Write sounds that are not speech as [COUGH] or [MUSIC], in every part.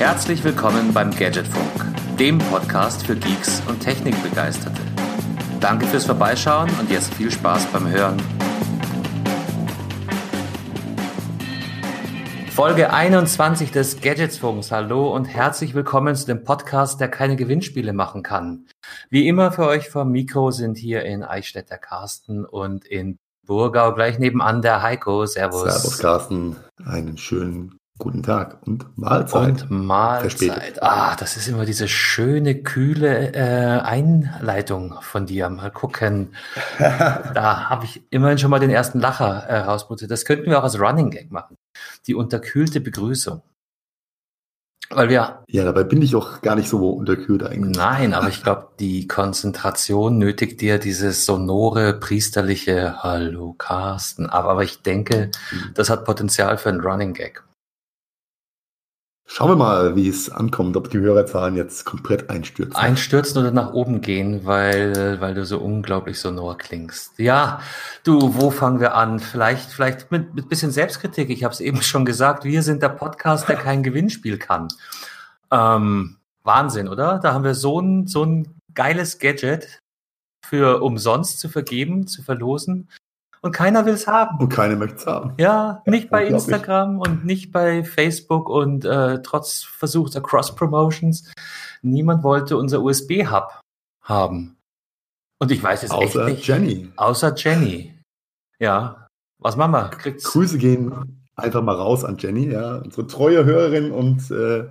Herzlich willkommen beim Gadgetfunk, dem Podcast für Geeks und Technikbegeisterte. Danke fürs Vorbeischauen und jetzt viel Spaß beim Hören. Folge 21 des Gadgetsfunks. Hallo und herzlich willkommen zu dem Podcast, der keine Gewinnspiele machen kann. Wie immer für euch vom Mikro sind hier in Eichstätt der Carsten und in Burgau gleich nebenan der Heiko. Servus. Servus Carsten. Einen schönen guten Tag und Mahlzeit. Und Mahlzeit. Ah, das ist immer diese schöne, kühle äh, Einleitung von dir. Mal gucken. [LAUGHS] da habe ich immerhin schon mal den ersten Lacher äh, rausputzt. Das könnten wir auch als Running Gag machen die unterkühlte Begrüßung. Weil wir. Ja, dabei bin ich auch gar nicht so unterkühlt eigentlich. Nein, aber [LAUGHS] ich glaube, die Konzentration nötigt dir dieses sonore, priesterliche Hallo Carsten. Aber, aber ich denke, mhm. das hat Potenzial für einen Running Gag. Schauen wir mal, wie es ankommt, ob die Hörerzahlen jetzt komplett einstürzen. Einstürzen oder nach oben gehen, weil, weil du so unglaublich sonor klingst. Ja, du, wo fangen wir an? Vielleicht, vielleicht mit, mit bisschen Selbstkritik. Ich habe es eben schon gesagt, wir sind der Podcast, der kein Gewinnspiel kann. Ähm, Wahnsinn, oder? Da haben wir so ein, so ein geiles Gadget für umsonst zu vergeben, zu verlosen und keiner will es haben. Und keiner möchte es haben. Ja, nicht bei Instagram und nicht bei Facebook und äh, trotz versuchter Cross-Promotions. Niemand wollte unser USB-Hub haben. Und ich weiß es außer echt nicht. Jenny. Außer Jenny. Ja. Was machen wir? Kriegt's Grüße gehen einfach mal raus an Jenny, ja. Unsere treue Hörerin und äh,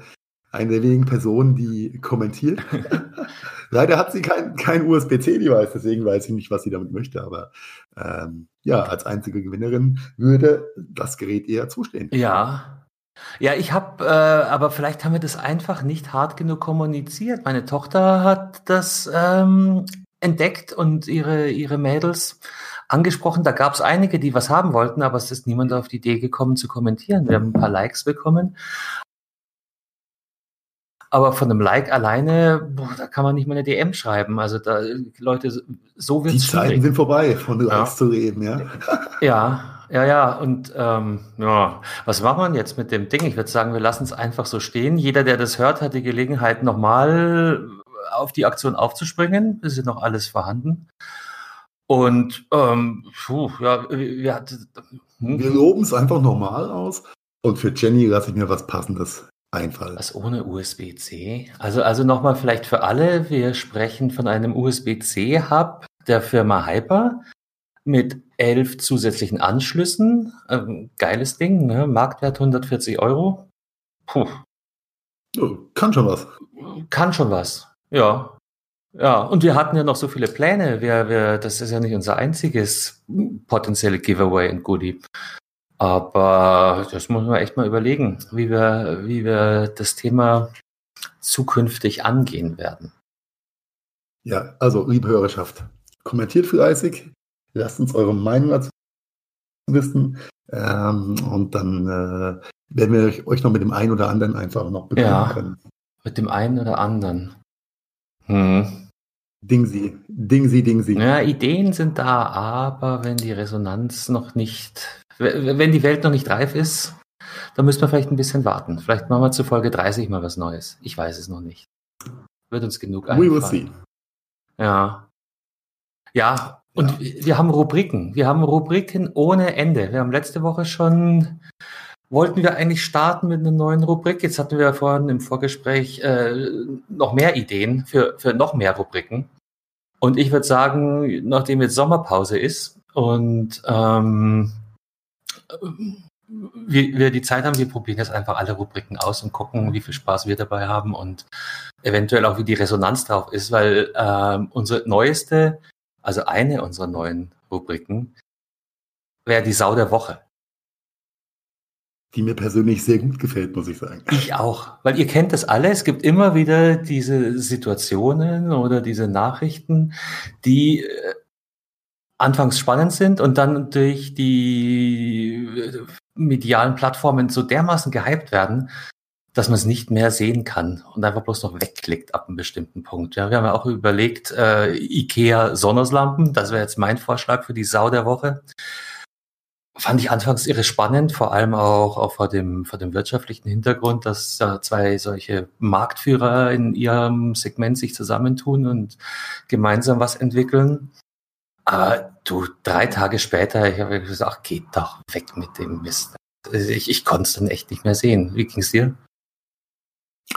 eine der wenigen Personen, die kommentiert. [LAUGHS] Leider hat sie kein, kein USB-C-Device, deswegen weiß ich nicht, was sie damit möchte. Aber ähm, ja, als einzige Gewinnerin würde das Gerät eher zustehen. Ja. Ja, ich habe, äh, aber vielleicht haben wir das einfach nicht hart genug kommuniziert. Meine Tochter hat das ähm, entdeckt und ihre, ihre Mädels angesprochen. Da gab es einige, die was haben wollten, aber es ist niemand auf die Idee gekommen zu kommentieren. Wir haben ein paar Likes bekommen, aber von einem Like alleine, boah, da kann man nicht mal eine DM schreiben. Also da, Leute, so wird Die Zeiten sind vorbei, von Likes ja. zu reden, ja. Ja, ja, ja. Und ähm, ja, was machen wir jetzt mit dem Ding? Ich würde sagen, wir lassen es einfach so stehen. Jeder, der das hört, hat die Gelegenheit, nochmal auf die Aktion aufzuspringen. Es ist noch alles vorhanden. Und ähm, puh, ja, wir, hatten, hm? wir loben es einfach normal aus. Und für Jenny lasse ich mir was Passendes einfallen. Was ohne USB-C? Also, also nochmal vielleicht für alle, wir sprechen von einem USB-C-Hub der Firma Hyper mit elf zusätzlichen Anschlüssen. Ähm, geiles Ding, ne? Marktwert 140 Euro. Puh. Oh, kann schon was. Kann schon was, ja. Ja, und wir hatten ja noch so viele Pläne. Wir, wir, das ist ja nicht unser einziges potenzielle Giveaway und Goodie. Aber das muss man echt mal überlegen, wie wir, wie wir das Thema zukünftig angehen werden. Ja, also liebe Hörerschaft, kommentiert fleißig, lasst uns eure Meinung dazu wissen ähm, und dann äh, werden wir euch noch mit dem einen oder anderen einfach noch bekommen ja, können. Mit dem einen oder anderen. Hm. Ding sie, Ding sie, Ding sie. Ja, Ideen sind da, aber wenn die Resonanz noch nicht wenn die Welt noch nicht reif ist, dann müssen wir vielleicht ein bisschen warten. Vielleicht machen wir zu Folge 30 mal was Neues. Ich weiß es noch nicht. Wird uns genug einfallen. We will see. Ja. Ja, und ja. wir haben Rubriken. Wir haben Rubriken ohne Ende. Wir haben letzte Woche schon, wollten wir eigentlich starten mit einer neuen Rubrik. Jetzt hatten wir vorhin im Vorgespräch äh, noch mehr Ideen für, für noch mehr Rubriken. Und ich würde sagen, nachdem jetzt Sommerpause ist und ähm, wir, wir die Zeit haben, wir probieren jetzt einfach alle Rubriken aus und gucken, wie viel Spaß wir dabei haben und eventuell auch, wie die Resonanz drauf ist, weil ähm, unsere neueste, also eine unserer neuen Rubriken, wäre die Sau der Woche. Die mir persönlich sehr gut gefällt, muss ich sagen. Ich auch, weil ihr kennt das alle. Es gibt immer wieder diese Situationen oder diese Nachrichten, die äh, anfangs spannend sind und dann durch die äh, medialen Plattformen so dermaßen gehypt werden, dass man es nicht mehr sehen kann und einfach bloß noch wegklickt ab einem bestimmten Punkt. Ja, wir haben ja auch überlegt, äh, IKEA Sonnerslampen, das wäre jetzt mein Vorschlag für die Sau der Woche. fand ich anfangs irre spannend, vor allem auch, auch vor, dem, vor dem wirtschaftlichen Hintergrund, dass da zwei solche Marktführer in ihrem Segment sich zusammentun und gemeinsam was entwickeln. Aber du, drei Tage später, ich habe gesagt, geht doch weg mit dem Mist. Also ich, ich konnte es dann echt nicht mehr sehen. Wie ging es dir?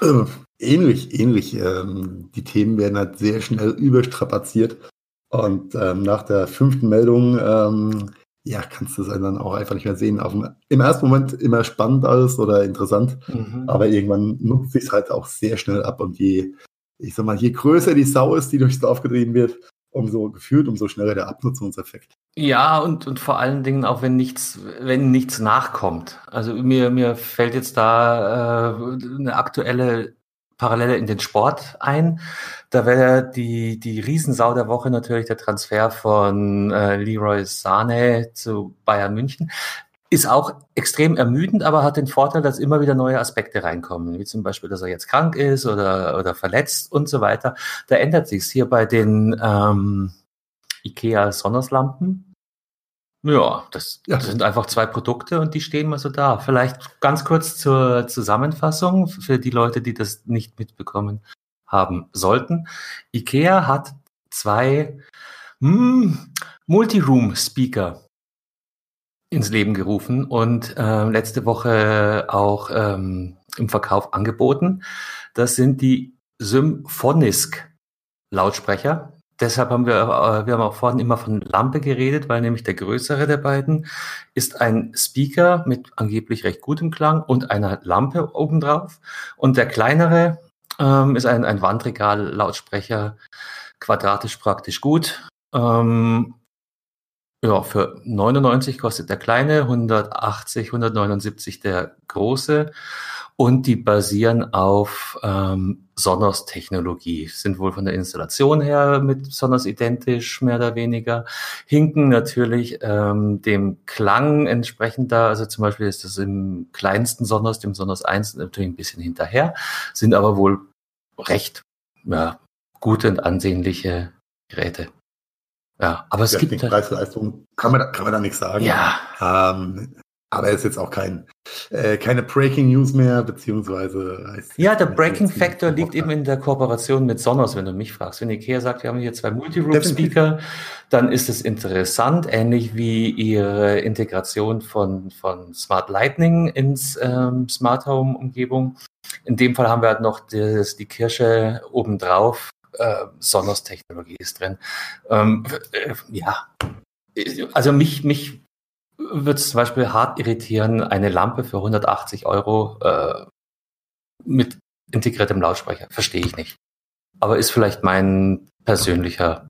Äh, ähnlich, ähnlich. Ähm, die Themen werden halt sehr schnell überstrapaziert. Und ähm, nach der fünften Meldung ähm, ja, kannst du es dann auch einfach nicht mehr sehen. Dem, Im ersten Moment immer spannend alles oder interessant, mhm. aber irgendwann nutzt sich es halt auch sehr schnell ab und je, ich sag mal, je größer die Sau ist, die durchs Dorf getrieben wird, umso gefühlt, umso schneller der Abnutzungseffekt. Ja, und, und vor allen Dingen auch, wenn nichts, wenn nichts nachkommt. Also mir, mir fällt jetzt da äh, eine aktuelle Parallele in den Sport ein. Da wäre die, die Riesensau der Woche natürlich der Transfer von äh, Leroy Sane zu Bayern München. Ist auch extrem ermüdend, aber hat den Vorteil, dass immer wieder neue Aspekte reinkommen, wie zum Beispiel, dass er jetzt krank ist oder, oder verletzt und so weiter. Da ändert sich's hier bei den ähm, IKEA Sonnerslampen ja, das, das sind einfach zwei Produkte und die stehen mal so da. Vielleicht ganz kurz zur Zusammenfassung für die Leute, die das nicht mitbekommen haben sollten. IKEA hat zwei hm, Multiroom-Speaker ins Leben gerufen und äh, letzte Woche auch ähm, im Verkauf angeboten. Das sind die Symphonisk Lautsprecher deshalb haben wir, äh, wir haben auch vorhin immer von Lampe geredet, weil nämlich der größere der beiden ist ein Speaker mit angeblich recht gutem Klang und einer Lampe obendrauf. Und der kleinere ähm, ist ein, ein Wandregal-Lautsprecher, quadratisch praktisch gut. Ähm, ja, für 99 kostet der kleine, 180, 179 der große. Und die basieren auf ähm, Sonos-Technologie, sind wohl von der Installation her mit Sonos identisch, mehr oder weniger, hinken natürlich ähm, dem Klang entsprechend da, also zum Beispiel ist das im kleinsten Sonos, dem Sonos 1, natürlich ein bisschen hinterher, sind aber wohl recht ja, gute und ansehnliche Geräte. Ja, aber es gibt. Preis-Leistung kann man, kann man da nichts sagen. Ja. Ähm, aber es ist jetzt auch kein, äh, keine Breaking News mehr, beziehungsweise. Ja, der Breaking Factor liegt eben in der Kooperation mit Sonos, wenn du mich fragst. Wenn Ikea sagt, wir haben hier zwei Multiroom-Speaker, dann ist es interessant, ähnlich wie ihre Integration von, von Smart Lightning ins ähm, Smart Home-Umgebung. In dem Fall haben wir halt noch das, die Kirsche obendrauf. Äh, Sonos-Technologie ist drin. Ähm, äh, ja, also mich, mich würde es zum Beispiel hart irritieren, eine Lampe für 180 Euro äh, mit integriertem Lautsprecher. Verstehe ich nicht. Aber ist vielleicht mein persönlicher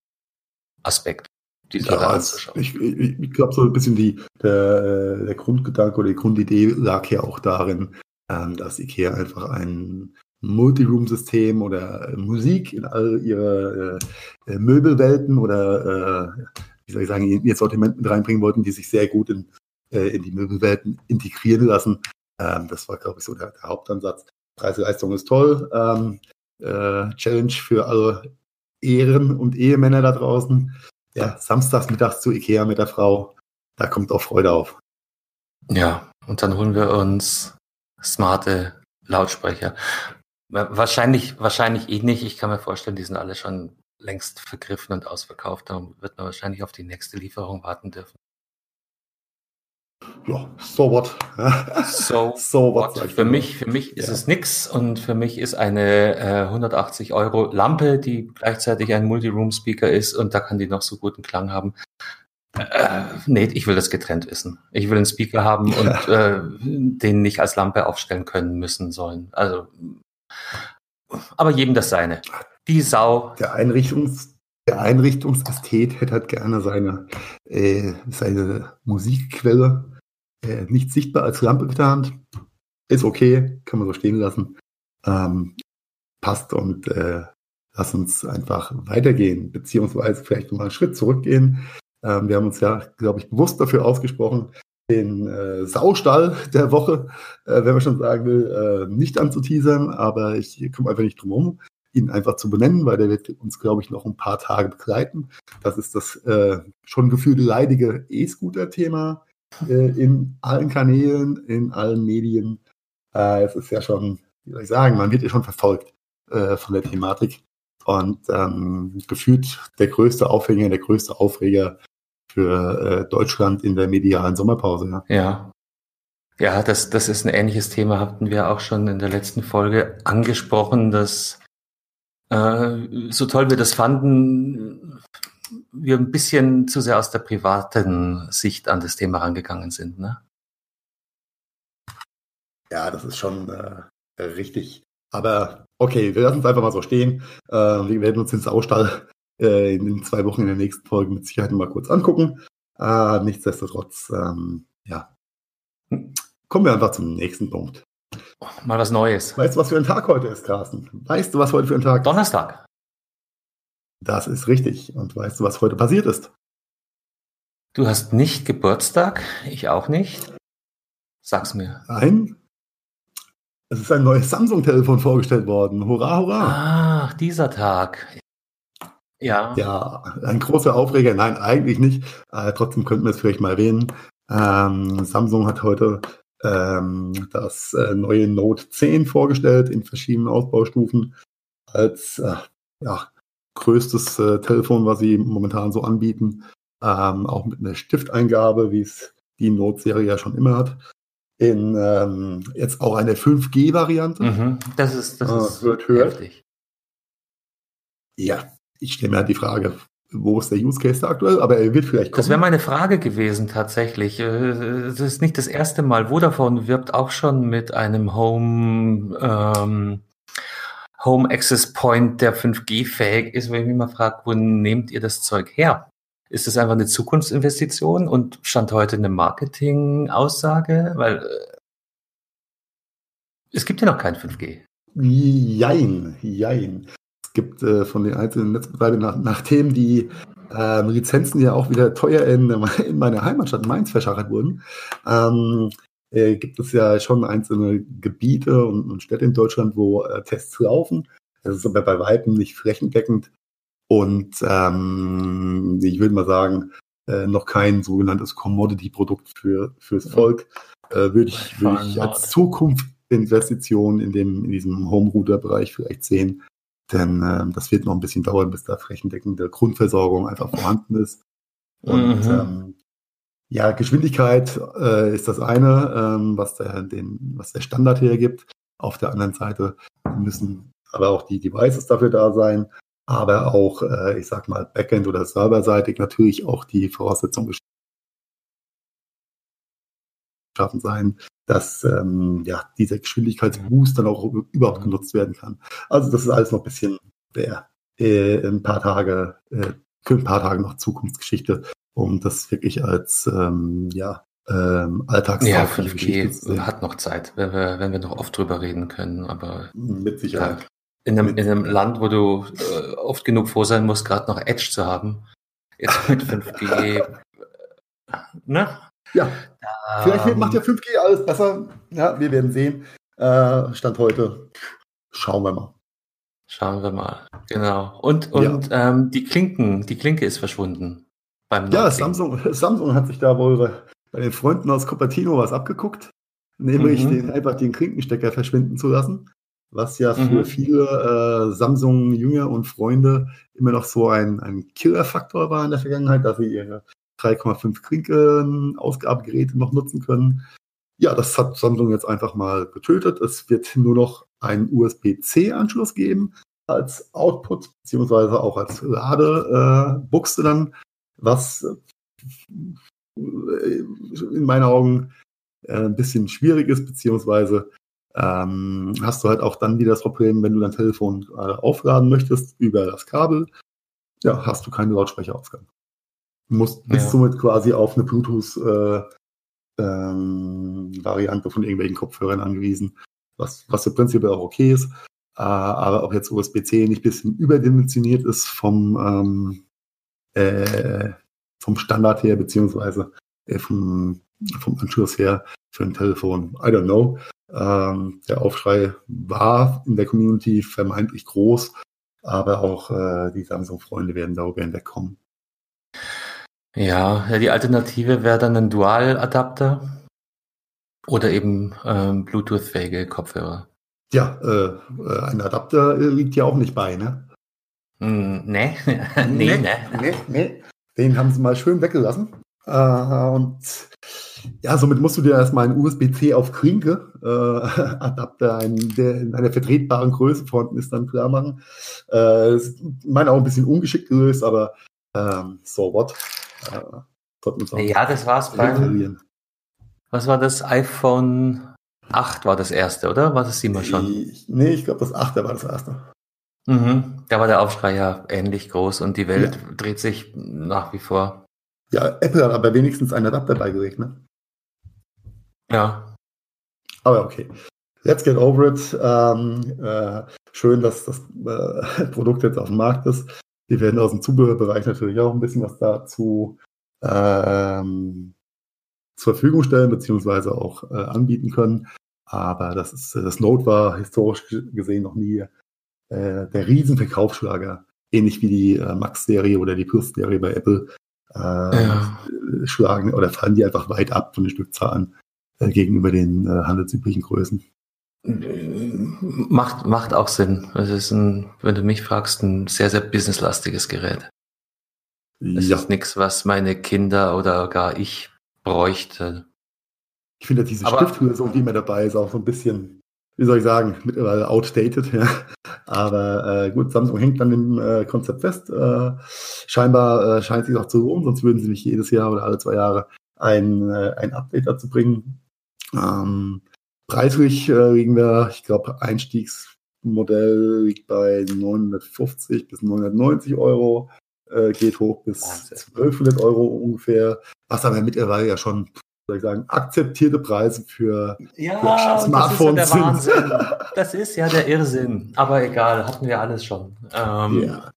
Aspekt. Ja, ich, ich, ich glaube, so ein bisschen die, der, äh, der Grundgedanke oder die Grundidee lag ja auch darin, ähm, dass IKEA einfach ein Multiroom-System oder Musik in all ihre äh, Möbelwelten oder äh, wie soll ich sagen, ihr Sortiment mit reinbringen wollten, die sich sehr gut in, äh, in die Möbelwelten integrieren lassen. Ähm, das war, glaube ich, so der, der Hauptansatz. Preis-Leistung ist toll. Ähm, äh, Challenge für alle Ehren- und Ehemänner da draußen. Ja, samstags mittags zu Ikea mit der Frau. Da kommt auch Freude auf. Ja, und dann holen wir uns smarte Lautsprecher. Wahrscheinlich, wahrscheinlich eh nicht. Ich kann mir vorstellen, die sind alle schon längst vergriffen und ausverkauft. Darum wird man wahrscheinlich auf die nächste Lieferung warten dürfen. Ja, so what? [LAUGHS] so, so what? Für mich, für mich ist ja. es nix und für mich ist eine äh, 180 Euro Lampe, die gleichzeitig ein Multiroom-Speaker ist und da kann die noch so guten Klang haben. Äh, nee, ich will das getrennt wissen. Ich will einen Speaker haben und äh, den nicht als Lampe aufstellen können müssen sollen. Also, aber jedem das seine. Die Sau. Der, Einrichtungs, der Einrichtungsästhet hätte halt gerne seine, äh, seine Musikquelle äh, nicht sichtbar als Lampe getarnt. Ist okay, kann man so stehen lassen. Ähm, passt und äh, lass uns einfach weitergehen, beziehungsweise vielleicht nochmal einen Schritt zurückgehen. Ähm, wir haben uns ja, glaube ich, bewusst dafür ausgesprochen, den äh, Saustall der Woche, äh, wenn man schon sagen will, äh, nicht anzuteasern, aber ich komme einfach nicht drum herum ihn einfach zu benennen, weil der wird uns, glaube ich, noch ein paar Tage begleiten. Das ist das äh, schon gefühlte leidige E-Scooter-Thema. äh, in allen Kanälen, in allen Medien. Äh, es ist ja schon, wie soll ich sagen, man wird ja schon verfolgt äh, von der Thematik. Und ähm, gefühlt der größte Aufhänger, der größte Aufreger für äh, Deutschland in der medialen Sommerpause. Ja, ja. ja das, das ist ein ähnliches Thema, hatten wir auch schon in der letzten Folge angesprochen, dass äh, so toll wir das fanden, wir ein bisschen zu sehr aus der privaten Sicht an das Thema rangegangen sind. Ne? Ja, das ist schon äh, richtig. Aber okay, wir lassen es einfach mal so stehen. Äh, wir werden uns den Saustall äh, in den zwei Wochen in der nächsten Folge mit Sicherheit mal kurz angucken. Äh, nichtsdestotrotz, ähm, ja. Kommen wir einfach zum nächsten Punkt. Mal was Neues. Weißt du, was für ein Tag heute ist, Carsten? Weißt du, was heute für ein Tag ist? Donnerstag. Das ist richtig. Und weißt du, was heute passiert ist? Du hast nicht Geburtstag, ich auch nicht. Sag's mir. Nein. Es ist ein neues Samsung-Telefon vorgestellt worden. Hurra, hurra. Ach, dieser Tag. Ja. Ja, ein großer Aufreger. Nein, eigentlich nicht. Äh, trotzdem könnten wir es vielleicht mal erwähnen. Ähm, Samsung hat heute ähm, das äh, neue Note 10 vorgestellt in verschiedenen Ausbaustufen als äh, ja, größtes äh, Telefon, was sie momentan so anbieten. Ähm, auch mit einer Stifteingabe, wie es die Note-Serie ja schon immer hat. In ähm, jetzt auch eine 5G-Variante. Mhm, das ist, das äh, ist wird heftig. Ja, ich stelle mir halt die Frage, wo ist der Use Case da aktuell, aber er wird vielleicht kommen. Das wäre meine Frage gewesen tatsächlich. Äh, es ist nicht das erste Mal. Vodafone wirbt auch schon mit einem Home, ähm, Home Access Point, der 5G fähig ist, wo ich mich mal frage, wo nehmt ihr das Zeug her? Ist das einfach eine Zukunftsinvestition und stand heute eine Marketing-Aussage? Weil äh, es gibt ja noch kein 5G. Jein, jein gibt äh, von den einzelnen Netzbetreibern, nach, nachdem die ähm, Lizenzen ja auch wieder teuer in, in meiner Heimatstadt Mainz verschachert wurden, ähm, äh, gibt es ja schon einzelne Gebiete und, und Städte in Deutschland, wo äh, Tests laufen. Das ist aber bei Weitem nicht flächendeckend und ähm, ich würde mal sagen, äh, noch kein sogenanntes Commodity-Produkt für, fürs Volk. Äh, würde ich, würd ich als Zukunftsinvestition in, dem, in diesem Home-Router-Bereich vielleicht sehen. Denn äh, das wird noch ein bisschen dauern, bis da flächendeckende Grundversorgung einfach vorhanden ist. Und mhm. ähm, ja, Geschwindigkeit äh, ist das eine, ähm, was, der, den, was der Standard hergibt. Auf der anderen Seite müssen aber auch die Devices dafür da sein, aber auch, äh, ich sag mal, Backend- oder Serverseitig natürlich auch die Voraussetzungen geschaffen sein, dass ähm, ja, dieser Geschwindigkeitsboost dann auch überhaupt genutzt werden kann. Also das ist alles noch ein bisschen der, äh, ein paar Tage, äh, für ein paar Tage noch Zukunftsgeschichte, um das wirklich als ähm, ja, ähm, alltagstaugliche ja, Geschichte hat noch Zeit, wenn wir, wenn wir noch oft drüber reden können, aber mit Sicherheit. Ja, in, einem, in einem Land, wo du äh, oft genug froh sein musst, gerade noch Edge zu haben, jetzt mit 5G, [LAUGHS] ne? Ja, ähm, vielleicht macht ja 5G alles besser. Ja, wir werden sehen. Äh, Stand heute. Schauen wir mal. Schauen wir mal. Genau. Und, und ja. ähm, die Klinken, die Klinke ist verschwunden. Beim ja, Samsung, [LAUGHS] Samsung hat sich da wohl bei den Freunden aus Cupertino was abgeguckt, nämlich mhm. den, einfach den Klinkenstecker verschwinden zu lassen, was ja für mhm. viele äh, Samsung-Jünger und Freunde immer noch so ein, ein Killer-Faktor war in der Vergangenheit, dass sie ihre 3,5 Klinken-Ausgabegeräte noch nutzen können. Ja, das hat Samsung jetzt einfach mal getötet. Es wird nur noch einen USB-C-Anschluss geben als Output, beziehungsweise auch als Ladebuchse dann, was äh, in meinen Augen äh, ein bisschen schwierig ist, beziehungsweise ähm, hast du halt auch dann wieder das Problem, wenn du dein Telefon äh, aufladen möchtest über das Kabel, ja, hast du keine Lautsprecherausgang. Musst bist ja. somit quasi auf eine Bluetooth-Variante äh, ähm, von irgendwelchen Kopfhörern angewiesen, was, was im Prinzip auch okay ist, äh, aber auch jetzt USB-C nicht ein bisschen überdimensioniert ist vom, ähm, äh, vom Standard her, beziehungsweise äh, vom, vom Anschluss her für ein Telefon. I don't know. Ähm, der Aufschrei war in der Community vermeintlich groß, aber auch äh, die Samsung-Freunde werden darüber hinwegkommen. Ja, ja die Alternative wäre dann ein Dual-Adapter oder eben ähm, Bluetooth-fähige Kopfhörer. Ja, äh, äh ein Adapter äh, liegt ja auch nicht bei, ne? Mm, [LAUGHS] nee. nee, nee, nee, nee, nee. Den haben sie mal schön weggelassen. Äh, und ja, somit musst du dir erstmal einen USB-C auf Klinke äh, [LAUGHS] Adapter, einen, der in einer vertretbaren Größe vorhanden ist, dann klar machen. Äh, ist in meinen Augen ein bisschen ungeschickt gelöst, aber ähm, so what. Äh, ja, das war's beim. Was war das? iPhone 8 war das erste, oder? War das 7 schon? Ich, nee, ich glaube, das 8 war das erste. Mhm. Da war der Aufschrei ja ähnlich groß und die Welt ja. dreht sich nach wie vor. Ja, Apple hat aber wenigstens einen Adapter beigelegt, ne? Ja. Aber okay. Let's get over it. Ähm, äh, schön, dass das äh, [LAUGHS] Produkt jetzt auf dem Markt ist. Wir werden aus dem Zubehörbereich natürlich auch ein bisschen was dazu ähm, zur Verfügung stellen, beziehungsweise auch äh, anbieten können. Aber das, ist, das Note war historisch gesehen noch nie äh, der Riesenverkaufsschlager. Ähnlich wie die äh, Max-Serie oder die Plus-Serie bei Apple. Äh, ja. Schlagen oder fallen die einfach weit ab von den Stückzahlen äh, gegenüber den äh, handelsüblichen Größen. Macht, macht auch Sinn. Es ist ein, wenn du mich fragst, ein sehr, sehr businesslastiges Gerät. Es ja. ist nichts, was meine Kinder oder gar ich bräuchte. Ich finde diese Stiftlösung, die mir dabei ist, auch so ein bisschen, wie soll ich sagen, mittlerweile outdated. Ja. Aber äh, gut, Samsung hängt dann im äh, Konzept fest. Äh, scheinbar äh, scheint sich auch zu lohnen, sonst würden sie nicht jedes Jahr oder alle zwei Jahre ein, äh, ein Update dazu bringen. Ähm, preislich äh, liegen wir, ich glaube, Einstiegsmodell liegt bei 950 bis 990 Euro, äh, geht hoch bis 1200 Euro ungefähr, was aber mittlerweile ja schon soll ich sagen, akzeptierte Preise für ja, Smartphones das ist ja der sind. Wahnsinn. [LAUGHS] Das ist ja der Irrsinn. Aber egal, hatten wir alles schon. Ähm, ja.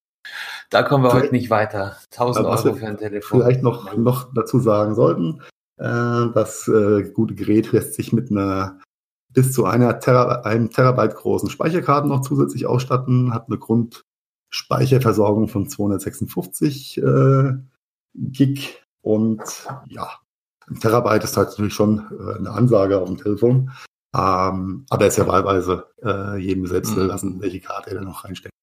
Da kommen wir vielleicht, heute nicht weiter. 1000 Euro für ein Telefon. Vielleicht noch, noch dazu sagen sollten, äh, das äh, gute Gerät lässt sich mit einer bis zu einer Tera einem Terabyte großen Speicherkarte noch zusätzlich ausstatten, hat eine Grundspeicherversorgung von 256 äh, Gig und ja, ein Terabyte ist halt natürlich schon äh, eine Ansage auf dem Telefon. Ähm, aber ist ja wahlweise äh, jedem selbst mhm. lassen, welche Karte er da noch reinsteckt.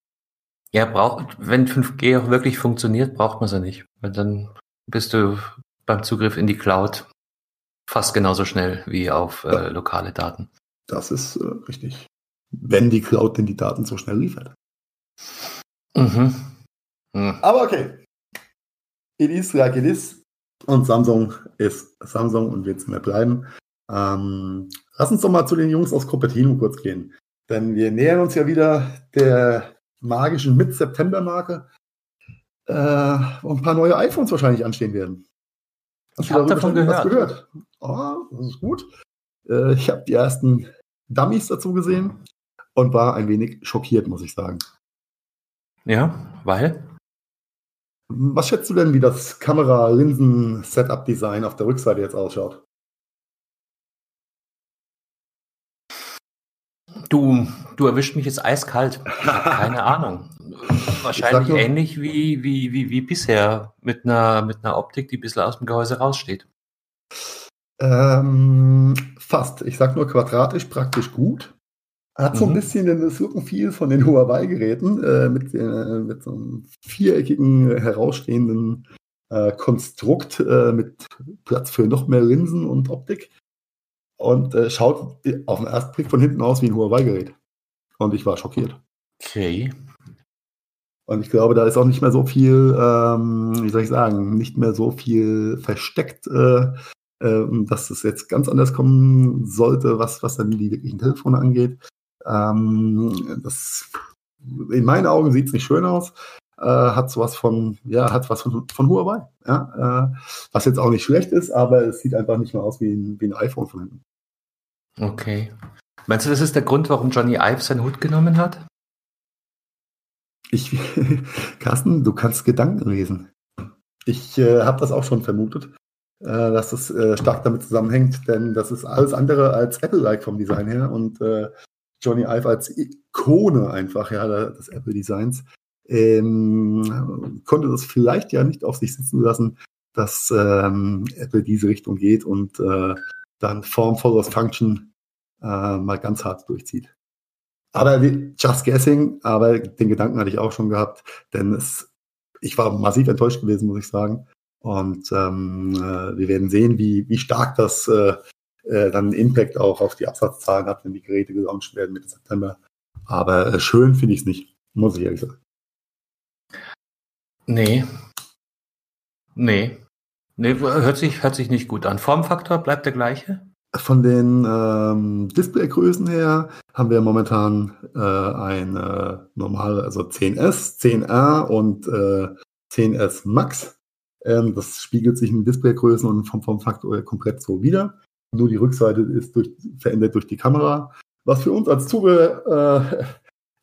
Ja, braucht, wenn 5G auch wirklich funktioniert, braucht man ja nicht. Weil dann bist du beim Zugriff in die Cloud fast genauso schnell wie auf äh, lokale Daten. Das ist äh, richtig. Wenn die Cloud denn die Daten so schnell liefert. Mhm. Mhm. Aber okay. It is like it is. Und Samsung ist Samsung und wird es mehr bleiben. Ähm, lass uns doch mal zu den Jungs aus Cupertino kurz gehen. Denn wir nähern uns ja wieder der magischen Mid-September-Marke, äh, wo ein paar neue iPhones wahrscheinlich anstehen werden. Hast ich habe davon gehört. gehört. Oh, das ist gut. Äh, ich habe die ersten Dummies dazu gesehen und war ein wenig schockiert, muss ich sagen. Ja, weil? Was schätzt du denn, wie das Kamera-Linsen-Setup-Design auf der Rückseite jetzt ausschaut? Du, du erwischt mich jetzt eiskalt. Keine [LAUGHS] Ahnung. Wahrscheinlich nur, ähnlich wie, wie, wie, wie bisher mit einer, mit einer Optik, die ein bisschen aus dem Gehäuse raussteht. Ähm, fast. Ich sag nur quadratisch praktisch gut. Hat so ein mhm. bisschen das Wirken viel von den [LAUGHS] Huawei-Geräten äh, mit, äh, mit so einem viereckigen, herausstehenden äh, Konstrukt äh, mit Platz für noch mehr Linsen und Optik. Und äh, schaut auf den ersten Blick von hinten aus wie ein Huawei-Gerät. Und ich war schockiert. Okay. Und ich glaube, da ist auch nicht mehr so viel, ähm, wie soll ich sagen, nicht mehr so viel versteckt, äh, äh, dass es jetzt ganz anders kommen sollte, was, was dann die wirklichen Telefone angeht. Ähm, das, in meinen Augen sieht es nicht schön aus. Äh, hat sowas von, ja, hat was von, von Huawei. Ja? Äh, was jetzt auch nicht schlecht ist, aber es sieht einfach nicht mehr aus wie ein, wie ein iPhone von hinten. Okay. Meinst du, das ist der Grund, warum Johnny Ive seinen Hut genommen hat? Ich, [LAUGHS] Carsten, du kannst Gedanken lesen. Ich äh, habe das auch schon vermutet, dass das äh, stark damit zusammenhängt, denn das ist alles andere als Apple-like vom Design her und äh, Johnny Ive als Ikone einfach, ja, des Apple-Designs, ähm, konnte das vielleicht ja nicht auf sich sitzen lassen, dass ähm, Apple diese Richtung geht und äh, dann Form follows Function äh, mal ganz hart durchzieht. Aber just guessing, aber den Gedanken hatte ich auch schon gehabt, denn es, ich war massiv enttäuscht gewesen, muss ich sagen. Und ähm, äh, wir werden sehen, wie, wie stark das äh, äh, dann Impact auch auf die Absatzzahlen hat, wenn die Geräte gelauncht werden Mitte September. Aber äh, schön finde ich es nicht, muss ich ehrlich sagen. Nee. Nee. Nee, hört sich, hört sich nicht gut an. Formfaktor bleibt der gleiche? Von den ähm, Displaygrößen her haben wir momentan äh, ein äh, normale, also 10S, 10R und äh, 10S Max. Ähm, das spiegelt sich in Displaygrößen und vom Formfaktor komplett so wieder. Nur die Rückseite ist durch, verändert durch die Kamera. Was für uns als Zubehör äh,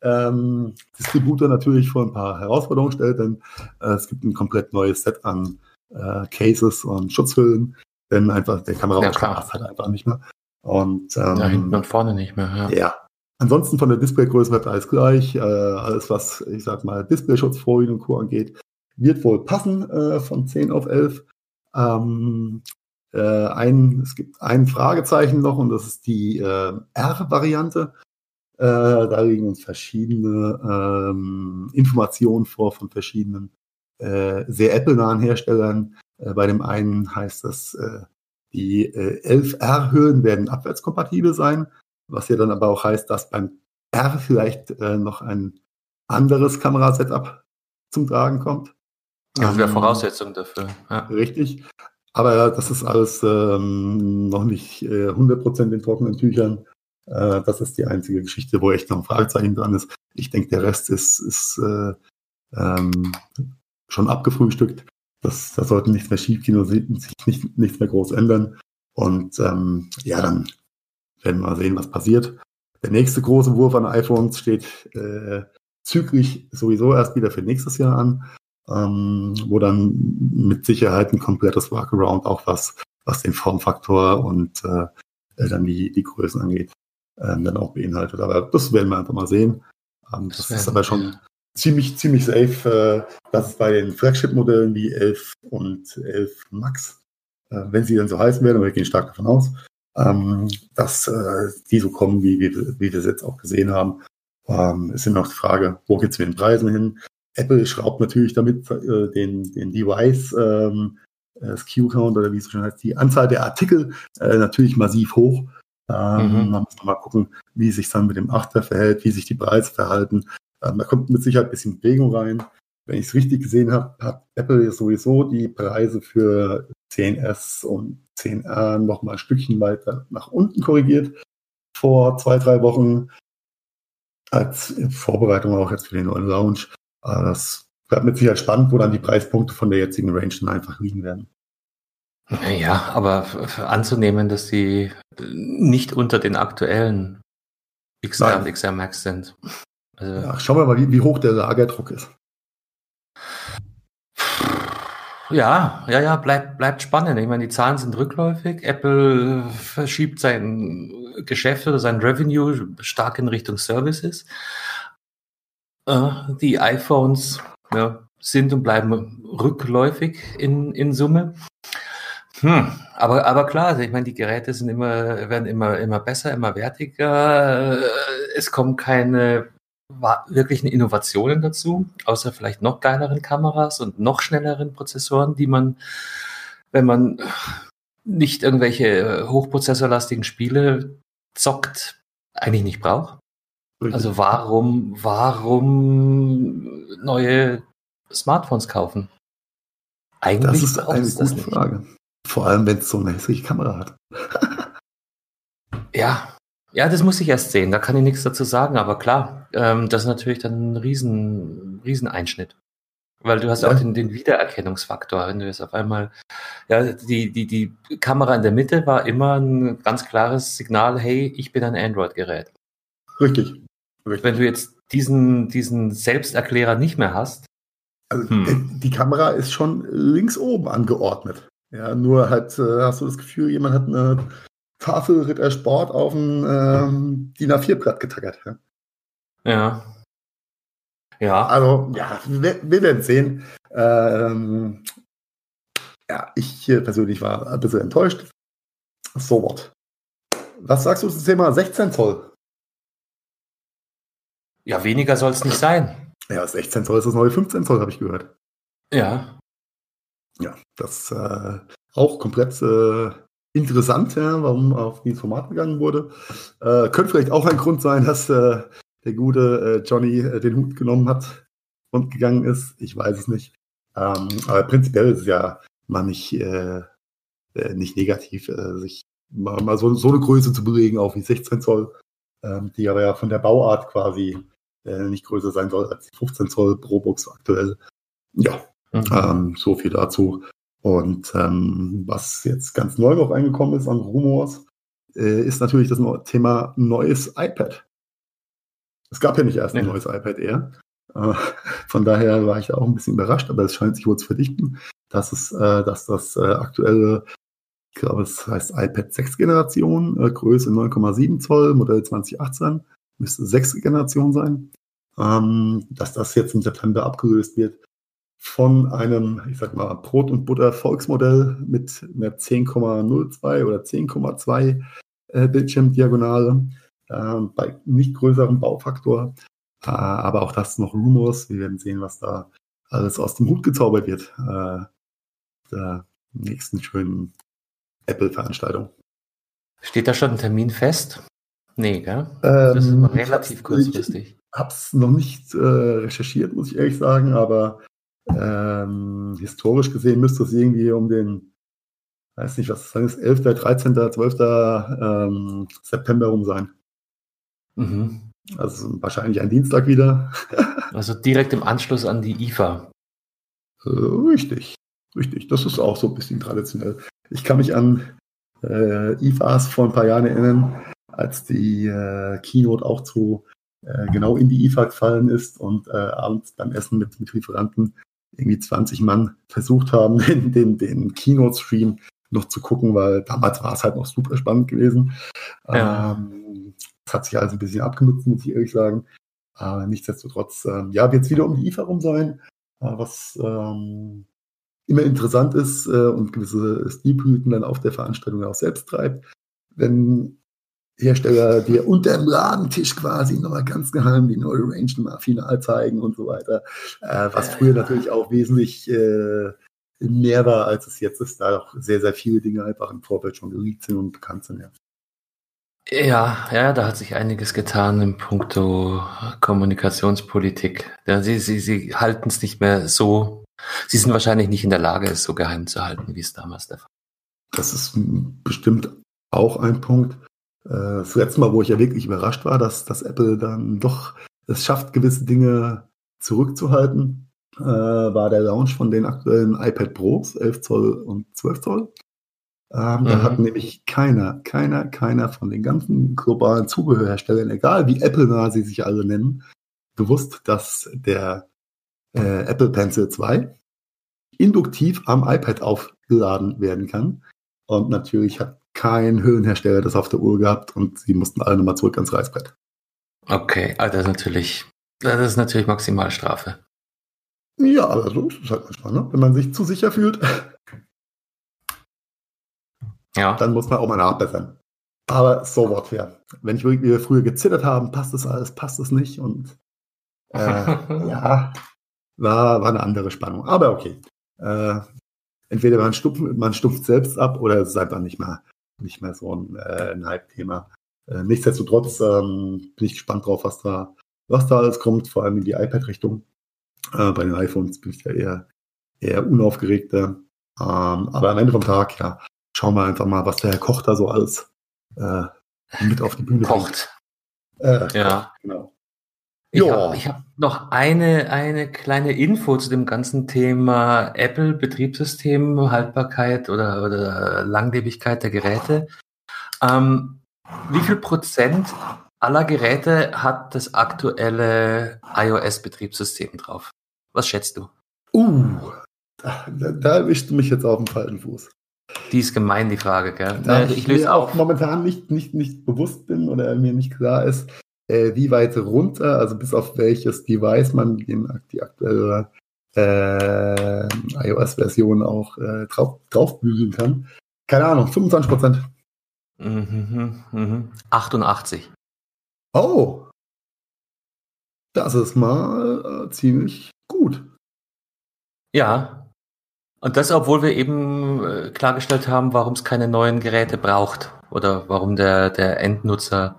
ähm, Distributor natürlich vor ein paar Herausforderungen stellt, denn äh, es gibt ein komplett neues Set an äh, Cases und Schutzhüllen, denn einfach der ja, passt halt einfach nicht mehr. Und ähm, ja, hinten und vorne nicht mehr. Ja. ja. Ansonsten von der Displaygröße wird alles gleich. Äh, alles, was, ich sag mal, Displayschutz, Folien und Co. angeht, wird wohl passen äh, von 10 auf 11. Ähm, äh, ein, es gibt ein Fragezeichen noch und das ist die äh, R-Variante. Äh, da liegen uns verschiedene ähm, Informationen vor von verschiedenen äh, sehr Apple-nahen Herstellern. Äh, bei dem einen heißt das, die äh, 11R-Höhen werden abwärtskompatibel sein, was ja dann aber auch heißt, dass beim R vielleicht noch ein anderes Kamerasetup zum Tragen kommt. Das wäre ähm, Voraussetzung dafür. Ja. Richtig. Aber das ist alles ähm, noch nicht äh, 100% in trockenen Tüchern. Äh, das ist die einzige Geschichte, wo echt noch ein Fragezeichen dran ist. Ich denke, der Rest ist, ist äh, ähm, schon abgefrühstückt. Das, da sollte nichts mehr schiefgehen oder sich nicht, nichts mehr groß ändern. Und ähm, ja, dann werden wir mal sehen, was passiert. Der nächste große Wurf an iPhones steht äh, zügig sowieso erst wieder für nächstes Jahr an ähm, wo dann mit Sicherheit ein komplettes Workaround auch was, was den Formfaktor und äh, dann die, die Größen angeht, ähm, dann auch beinhaltet. Aber das werden wir einfach mal sehen. Ähm, das, das ist aber schon ziemlich, ziemlich safe, äh, dass es bei den Flagship-Modellen wie 11 und 11 Max, äh, wenn sie dann so heißen werden, aber wir gehen stark davon aus, ähm, dass äh, die so kommen, wie, wie, wie wir es jetzt auch gesehen haben. Ähm, es ist noch die Frage, wo geht es mit den Preisen hin? Apple schraubt natürlich damit äh, den, den Device, ähm, äh, SKU-Count oder wie es schon heißt, die Anzahl der Artikel äh, natürlich massiv hoch. Ähm, mhm. Man muss mal gucken, wie sich dann mit dem Achter verhält, wie sich die Preise verhalten. Ähm, da kommt mit Sicherheit ein bisschen Bewegung rein. Wenn ich es richtig gesehen habe, hat Apple sowieso die Preise für 10S und 10R noch mal ein Stückchen weiter nach unten korrigiert. Vor zwei, drei Wochen als Vorbereitung auch jetzt für den neuen Launch. Aber das bleibt mit Sicherheit spannend, wo dann die Preispunkte von der jetzigen Range dann einfach liegen werden. Ja, aber anzunehmen, dass sie nicht unter den aktuellen XR Nein. und XR Max sind. Also ja, schauen wir mal, wie, wie hoch der Lagerdruck ist. Ja, ja, ja, bleibt, bleibt spannend. Ich meine, die Zahlen sind rückläufig. Apple verschiebt sein Geschäft oder sein Revenue stark in Richtung Services. Äh, die iPhones ja, sind und bleiben rückläufig in, in Summe. Hm, aber, aber klar, also ich meine, die Geräte sind immer, werden immer, immer besser, immer wertiger. Äh, es kommen keine wirklichen Innovationen dazu, außer vielleicht noch geileren Kameras und noch schnelleren Prozessoren, die man, wenn man nicht irgendwelche hochprozessorlastigen Spiele zockt, eigentlich nicht braucht. Also warum, warum neue Smartphones kaufen? Eigentlich das ist eine gute das Frage. Vor allem, wenn es so eine hässliche Kamera hat. ja, ja, das muss ich erst sehen. Da kann ich nichts dazu sagen. Aber klar, ähm, das ist natürlich dann ein riesen, riesen Einschnitt. Weil du hast ja. auch den, den Wiedererkennungsfaktor. Wenn du jetzt auf einmal, ja, die, die, die Kamera in der Mitte war immer ein ganz klares Signal, hey, ich bin ein Android-Gerät. Richtig. Wenn du jetzt diesen, diesen Selbsterklärer nicht mehr hast. Also hm. die Kamera ist schon links oben angeordnet. Ja, nur halt äh, hast du das Gefühl, jemand hat eine Tafel Ritter Sport auf ein ähm, DIN A4-Blatt getackert. Ja. ja. Ja. Also, ja, wir, wir werden sehen. Ähm, ja, ich persönlich war ein bisschen enttäuscht. So what. Was sagst du zum Thema 16 Zoll? Ja, weniger soll es nicht sein. Ja, 16 Zoll ist das neue 15 Zoll, habe ich gehört. Ja. Ja, das äh, auch komplett äh, interessant, ja, warum auf dieses Format gegangen wurde. Äh, könnte vielleicht auch ein Grund sein, dass äh, der gute äh, Johnny äh, den Hut genommen hat und gegangen ist. Ich weiß es nicht. Ähm, aber prinzipiell ist es ja mal nicht, äh, nicht negativ, sich mal, mal so, so eine Größe zu bewegen, auch wie 16 Zoll, die aber ja von der Bauart quasi äh, nicht größer sein soll als 15 Zoll pro Box aktuell. Ja, mhm. ähm, so viel dazu. Und ähm, was jetzt ganz neu noch reingekommen ist an Rumors, äh, ist natürlich das Thema neues iPad. Es gab ja nicht erst ein ja. neues iPad Air. Äh, [LAUGHS] von daher war ich da auch ein bisschen überrascht, aber es scheint sich wohl zu verdichten, dass es, äh, dass das aktuelle, ich glaube, es heißt iPad 6 Generation, äh, Größe 9,7 Zoll, Modell 2018, müsste 6 Generation sein, ähm, dass das jetzt im September abgelöst wird von einem, ich sag mal, Brot- und Butter-Volksmodell mit einer 10,02 oder 10,2 äh, Bildschirmdiagonale äh, bei nicht größerem Baufaktor. Äh, aber auch das noch Rumors. Wir werden sehen, was da alles aus dem Hut gezaubert wird. Äh, der nächsten schönen Apple-Veranstaltung. Steht da schon ein Termin fest? Nee, gell? Ähm, das ist ähm, relativ kurzfristig. Ich hab's noch nicht äh, recherchiert, muss ich ehrlich sagen, aber ähm, historisch gesehen müsste es irgendwie um den, weiß nicht, was das ist, 11., 13., 12. Ähm, September rum sein. Mhm. Also wahrscheinlich ein Dienstag wieder. [LAUGHS] also direkt im Anschluss an die IFA. Äh, richtig, richtig. Das ist auch so ein bisschen traditionell. Ich kann mich an äh, IFAs vor ein paar Jahren erinnern, als die äh, Keynote auch zu äh, genau in die IFA gefallen ist und äh, abends beim Essen mit, mit Lieferanten irgendwie 20 Mann versucht haben, [LAUGHS] den, den, den Keynote-Stream noch zu gucken, weil damals war es halt noch super spannend gewesen. Ja. Ähm, das hat sich also ein bisschen abgenutzt, muss ich ehrlich sagen. Aber nichtsdestotrotz, ähm, ja, wird es wieder um die IFA rum sein, äh, was ähm, immer interessant ist äh, und gewisse Stilblüten dann auf der Veranstaltung auch selbst treibt. Wenn Hersteller dir unter dem Ladentisch quasi nochmal ganz geheim die neue Range nochmal final zeigen und so weiter. Äh, was früher natürlich auch wesentlich äh, mehr war, als es jetzt ist, da auch sehr, sehr viele Dinge einfach im Vorfeld schon geleakt sind und bekannt sind. Ja. Ja, ja, da hat sich einiges getan im Punkto Kommunikationspolitik. Ja, sie, sie, sie halten es nicht mehr so. Sie sind wahrscheinlich nicht in der Lage, es so geheim zu halten, wie es damals der Fall war. Das ist bestimmt auch ein Punkt. Äh, das letzte Mal, wo ich ja wirklich überrascht war, dass, dass Apple dann doch es schafft, gewisse Dinge zurückzuhalten, äh, war der Launch von den aktuellen iPad Pros, 11 Zoll und 12 Zoll. Ähm, mhm. Da hat nämlich keiner, keiner, keiner von den ganzen globalen Zubehörherstellern, egal wie Apple-nah sie sich alle nennen, bewusst, dass der äh, Apple Pencil 2 induktiv am iPad aufgeladen werden kann. Und natürlich hat kein Höhenhersteller das auf der Uhr gehabt und sie mussten alle nochmal zurück ans Reißbrett. Okay, also das ist natürlich, das ist natürlich Maximalstrafe. Ja, aber so ist es halt manchmal, ne? Wenn man sich zu sicher fühlt, ja. dann muss man auch mal nachbessern. Aber so what, ja. Wenn ich wirklich früher gezittert habe, passt das alles, passt das nicht und äh, [LAUGHS] ja, war, war eine andere Spannung. Aber okay. Äh, entweder man stumpft, man stumpft selbst ab oder es ist einfach nicht mehr nicht mehr so ein, äh, ein Hype-Thema. Äh, nichtsdestotrotz ähm, bin ich gespannt drauf, was da, was da alles kommt, vor allem in die iPad-Richtung. Äh, bei den iPhones bin ich ja eher, eher unaufgeregter. Ähm, aber am Ende vom Tag, ja, schauen wir einfach mal, was der Herr Koch da so alles äh, mit auf die Bühne kocht. Äh, ja, genau. Ich habe hab noch eine, eine kleine Info zu dem ganzen Thema Apple Betriebssystem, Haltbarkeit oder, oder Langlebigkeit der Geräte. Ähm, wie viel Prozent aller Geräte hat das aktuelle iOS-Betriebssystem drauf? Was schätzt du? Uh, da, da erwischst du mich jetzt auf dem falschen Fuß. Die ist gemein, die Frage, gell? Da ich, ich mir auch momentan nicht, nicht, nicht bewusst bin oder mir nicht klar ist, äh, wie weit runter, also bis auf welches Device man die, die aktuelle äh, iOS-Version auch äh, drauf, draufbügeln kann. Keine Ahnung, 25 Prozent. Mhm, mhm. 88. Oh, das ist mal äh, ziemlich gut. Ja. Und das, obwohl wir eben äh, klargestellt haben, warum es keine neuen Geräte braucht oder warum der, der Endnutzer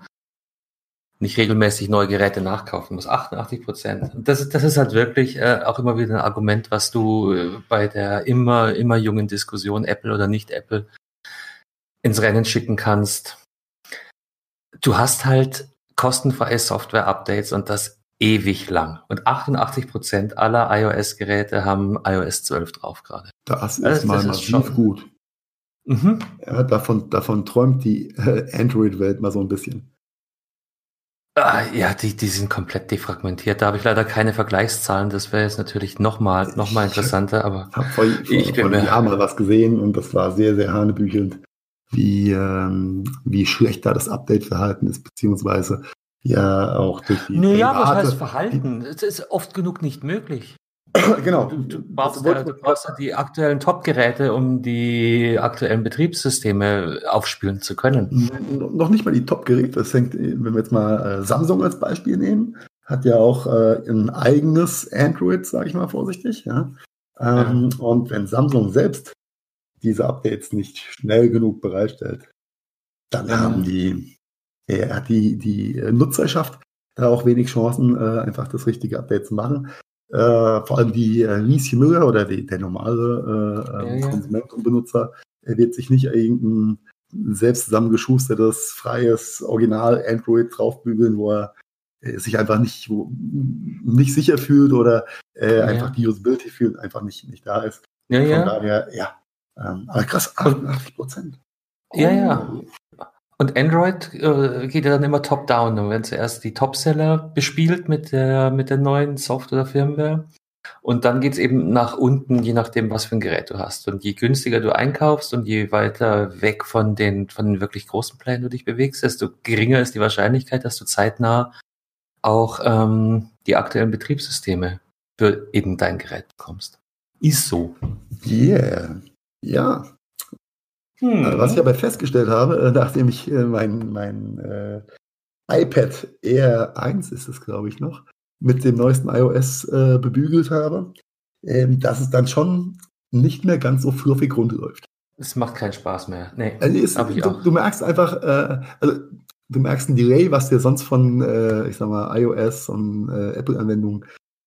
nicht regelmäßig neue Geräte nachkaufen muss. 88 Prozent. Das, das ist halt wirklich äh, auch immer wieder ein Argument, was du äh, bei der immer, immer jungen Diskussion Apple oder nicht Apple ins Rennen schicken kannst. Du hast halt kostenfreie Software-Updates und das ewig lang. Und 88 Prozent aller iOS-Geräte haben iOS 12 drauf gerade. Das ist also, mal das massiv ist gut. Mhm. Ja, davon, davon träumt die äh, Android-Welt mal so ein bisschen. Ah, ja, die, die sind komplett defragmentiert. Da habe ich leider keine Vergleichszahlen. Das wäre jetzt natürlich nochmal noch mal interessanter, aber ich habe vor, vor, ich bin vor einem Jahr mal was gesehen und das war sehr, sehr hanebüchelnd, wie, ähm, wie schlecht da das Update-Verhalten ist, beziehungsweise ja auch durch die. Naja, was heißt Verhalten? Es ist oft genug nicht möglich. [COUGHS] genau. Du, du brauchst, ja, du brauchst ja die aktuellen Top-Geräte, um die aktuellen Betriebssysteme aufspielen zu können. Noch nicht mal die Top-Geräte. Das hängt, wenn wir jetzt mal äh, Samsung als Beispiel nehmen, hat ja auch äh, ein eigenes Android, sage ich mal vorsichtig. Ja? Ähm, ja. Und wenn Samsung selbst diese Updates nicht schnell genug bereitstellt, dann ja. haben die, ja, die, die Nutzerschaft da auch wenig Chancen, äh, einfach das richtige Update zu machen. Äh, vor allem die äh, Lieschen Müller oder die, der normale äh, ähm, ja, Konsument und Benutzer er wird sich nicht irgendein selbst zusammengeschustertes, freies Original Android draufbügeln, wo er äh, sich einfach nicht, nicht sicher fühlt oder äh, ja, einfach die Usability fühlt, einfach nicht, nicht da ist. Ja, Von ja. daher, ja. Ähm, aber krass, 88 Prozent. Oh. Ja, ja. Und Android äh, geht ja dann immer top-down. Dann werden zuerst die Top-Seller bespielt mit der, mit der neuen Software oder Firmware. Und dann geht's eben nach unten, je nachdem, was für ein Gerät du hast. Und je günstiger du einkaufst und je weiter weg von den, von den wirklich großen Plänen du dich bewegst, desto geringer ist die Wahrscheinlichkeit, dass du zeitnah auch ähm, die aktuellen Betriebssysteme für eben dein Gerät bekommst. Ist so. Yeah. Ja, hm. Was ich aber festgestellt habe, äh, [LAUGHS] nachdem ich äh, mein, mein äh, iPad Air 1 ist es, glaube ich, noch, mit dem neuesten iOS äh, bebügelt habe, ähm, dass es dann schon nicht mehr ganz so fluffig rundläuft. Es macht keinen Spaß mehr. Nee, also ist, du, du, merkst einfach, äh, also du merkst ein Delay, was dir sonst von, äh, ich sag mal, iOS und Apple-Anwendungen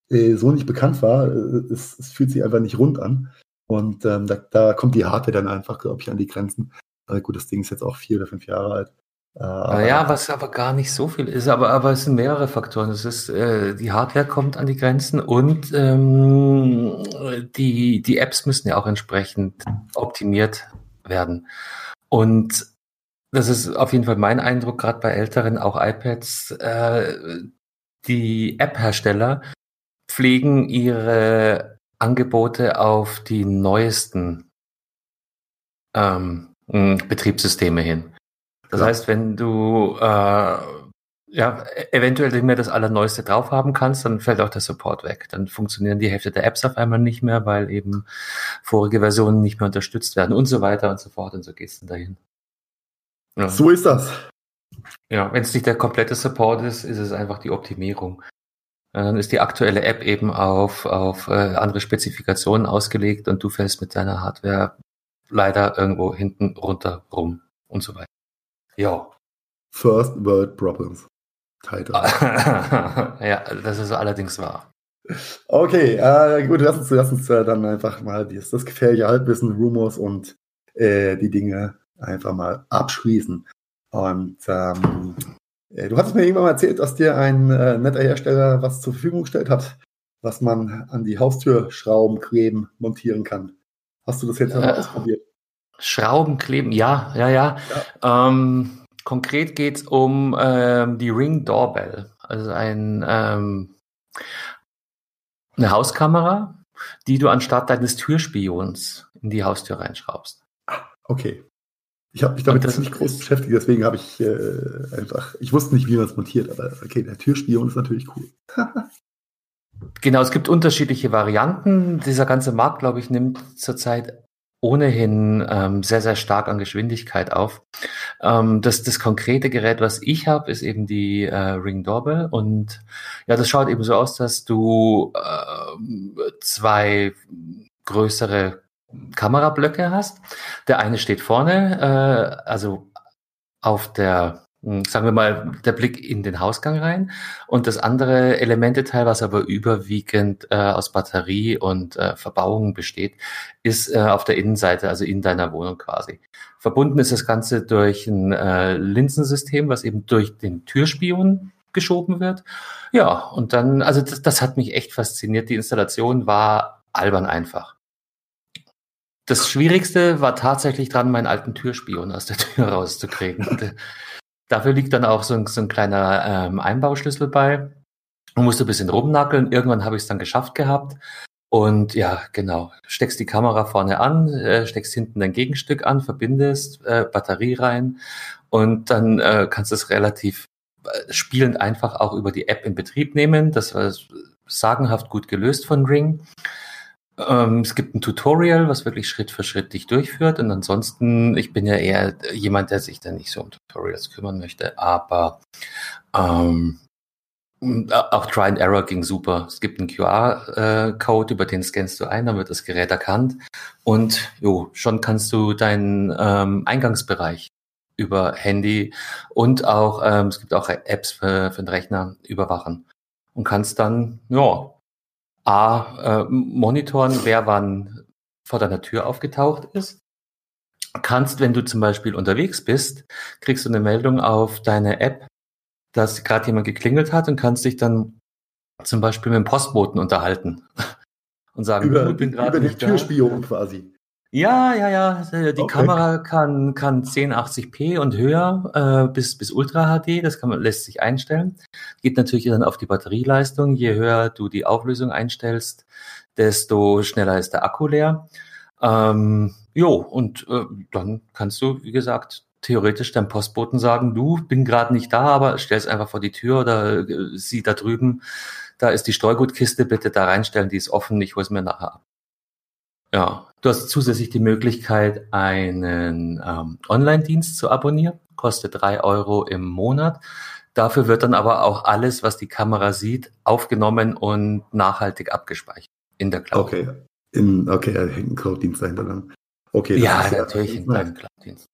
so nicht bekannt war. Es, es, fühlt sich einfach nicht rund an. Und ähm, da, da, kommt die Hardware dann einfach, glaube ich, an die Grenzen. Also gut, das Ding ist jetzt auch vier oder fünf Jahre alt. Äh, ja, was aber gar nicht so viel ist, aber, aber es sind mehrere Faktoren. Es ist, äh, die Hardware kommt an die Grenzen und ähm, die, die Apps müssen ja auch entsprechend optimiert werden. Und das ist auf jeden Fall mein Eindruck, gerade bei älteren, auch iPads, äh, die App-Hersteller pflegen ihre Angebote auf die neuesten ähm, Betriebssysteme hin. Das ja. heißt, wenn du äh, ja eventuell nicht mehr das Allerneueste drauf haben kannst, dann fällt auch der Support weg. Dann funktionieren die Hälfte der Apps auf einmal nicht mehr, weil eben vorige Versionen nicht mehr unterstützt werden und so weiter und so fort. Und so geht's dann dahin. Ja. So ist das. Ja, wenn es nicht der komplette Support ist, ist es einfach die Optimierung. Dann ist die aktuelle App eben auf, auf äh, andere Spezifikationen ausgelegt und du fällst mit deiner Hardware leider irgendwo hinten runter rum und so weiter. Ja. First World Problems. Title. [LAUGHS] ja, das ist allerdings wahr. Okay, äh, gut, lass uns, lass uns äh, dann einfach mal das, das gefährliche Halbwissen, Rumors und äh, die Dinge einfach mal abschließen. Und ähm, äh, du hattest mir irgendwann mal erzählt, dass dir ein äh, netter Hersteller was zur Verfügung gestellt hat, was man an die Haustürschrauben kleben montieren kann. Hast du das jetzt mal äh, ausprobiert? Schrauben kleben, ja, ja, ja. ja. Ähm, konkret geht es um ähm, die Ring Doorbell, also ein, ähm, eine Hauskamera, die du anstatt deines Türspions in die Haustür reinschraubst. Ah, okay. Ich habe mich damit das nicht groß beschäftigt, deswegen habe ich äh, einfach, ich wusste nicht, wie man es montiert, aber okay, der Türspion ist natürlich cool. [LAUGHS] Genau, es gibt unterschiedliche Varianten. Dieser ganze Markt, glaube ich, nimmt zurzeit ohnehin ähm, sehr, sehr stark an Geschwindigkeit auf. Ähm, das, das konkrete Gerät, was ich habe, ist eben die äh, Ring Doorbell und ja, das schaut eben so aus, dass du äh, zwei größere Kamerablöcke hast. Der eine steht vorne, äh, also auf der hm, sagen wir mal, der Blick in den Hausgang rein und das andere Elementeteil, was aber überwiegend äh, aus Batterie und äh, Verbauungen besteht, ist äh, auf der Innenseite, also in deiner Wohnung quasi. Verbunden ist das Ganze durch ein äh, Linsensystem, was eben durch den Türspion geschoben wird. Ja, und dann, also das, das hat mich echt fasziniert. Die Installation war albern einfach. Das Schwierigste war tatsächlich dran, meinen alten Türspion aus der Tür rauszukriegen. Dafür liegt dann auch so ein, so ein kleiner ähm, Einbauschlüssel bei. Man musste ein bisschen rumnackeln. Irgendwann habe ich es dann geschafft gehabt. Und ja, genau, steckst die Kamera vorne an, äh, steckst hinten dein Gegenstück an, verbindest äh, Batterie rein und dann äh, kannst du es relativ äh, spielend einfach auch über die App in Betrieb nehmen. Das war sagenhaft gut gelöst von Ring. Ähm, es gibt ein Tutorial, was wirklich Schritt für Schritt dich durchführt. Und ansonsten, ich bin ja eher jemand, der sich da nicht so um Tutorials kümmern möchte. Aber ähm, auch Try and Error ging super. Es gibt einen QR-Code, über den scannst du ein, dann wird das Gerät erkannt. Und jo, schon kannst du deinen ähm, Eingangsbereich über Handy und auch, ähm, es gibt auch Apps für, für den Rechner überwachen und kannst dann, ja, A, äh, monitoren, wer wann vor deiner Tür aufgetaucht ist. Kannst, wenn du zum Beispiel unterwegs bist, kriegst du eine Meldung auf deine App, dass gerade jemand geklingelt hat und kannst dich dann zum Beispiel mit dem Postboten unterhalten [LAUGHS] und sagen, über, ich bin gerade nicht den Türspion quasi. Ja, ja, ja. Die okay. Kamera kann, kann 1080p und höher äh, bis, bis Ultra HD. Das kann man, lässt sich einstellen. Geht natürlich dann auf die Batterieleistung. Je höher du die Auflösung einstellst, desto schneller ist der Akku leer. Ähm, jo, und äh, dann kannst du, wie gesagt, theoretisch deinem Postboten sagen, du, bin gerade nicht da, aber stell es einfach vor die Tür oder äh, sieh da drüben, da ist die Streugutkiste, bitte da reinstellen, die ist offen, ich hole es mir nachher ab. Ja, du hast zusätzlich die Möglichkeit, einen ähm, Online-Dienst zu abonnieren, kostet drei Euro im Monat. Dafür wird dann aber auch alles, was die Kamera sieht, aufgenommen und nachhaltig abgespeichert in der Cloud. Okay, in, okay, da hängt ein Cloud-Dienst dahinter. Okay, ja, natürlich hängt ein Cloud-Dienst.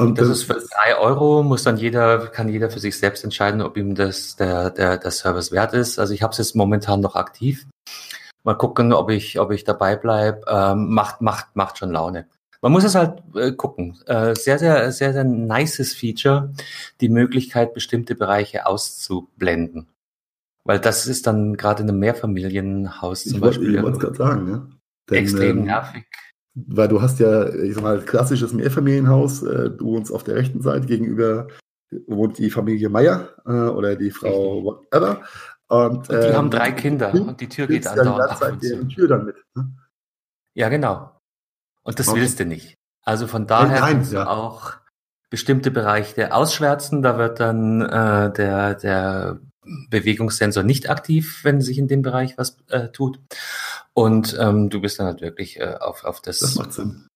Und das, das ist für drei Euro, muss dann jeder, kann jeder für sich selbst entscheiden, ob ihm das der, der, der Service wert ist. Also ich habe es jetzt momentan noch aktiv. Mal gucken, ob ich, ob ich dabei bleibe. Ähm, macht, macht, macht schon Laune. Man muss es halt äh, gucken. Äh, sehr, sehr, sehr, sehr nices Feature, die Möglichkeit, bestimmte Bereiche auszublenden. Weil das ist dann gerade in einem Mehrfamilienhaus zum ich Beispiel. Ich wollte es gerade sagen, ne? Denn, extrem ähm, nervig. Weil du hast ja, ich sag mal, klassisches Mehrfamilienhaus, äh, du wohnst auf der rechten Seite gegenüber wohnt die Familie Meier äh, oder die Frau whatever. Und, und die ähm, haben drei Kinder und die Tür geht andauernd auf und zu. Tür dann mit. Ne? Ja, genau. Und das okay. willst du nicht. Also von daher Nein, kannst ja. du auch bestimmte Bereiche ausschwärzen. Da wird dann äh, der, der Bewegungssensor nicht aktiv, wenn sich in dem Bereich was äh, tut. Und ähm, du bist dann halt wirklich äh, auf, auf das. Das macht Sinn.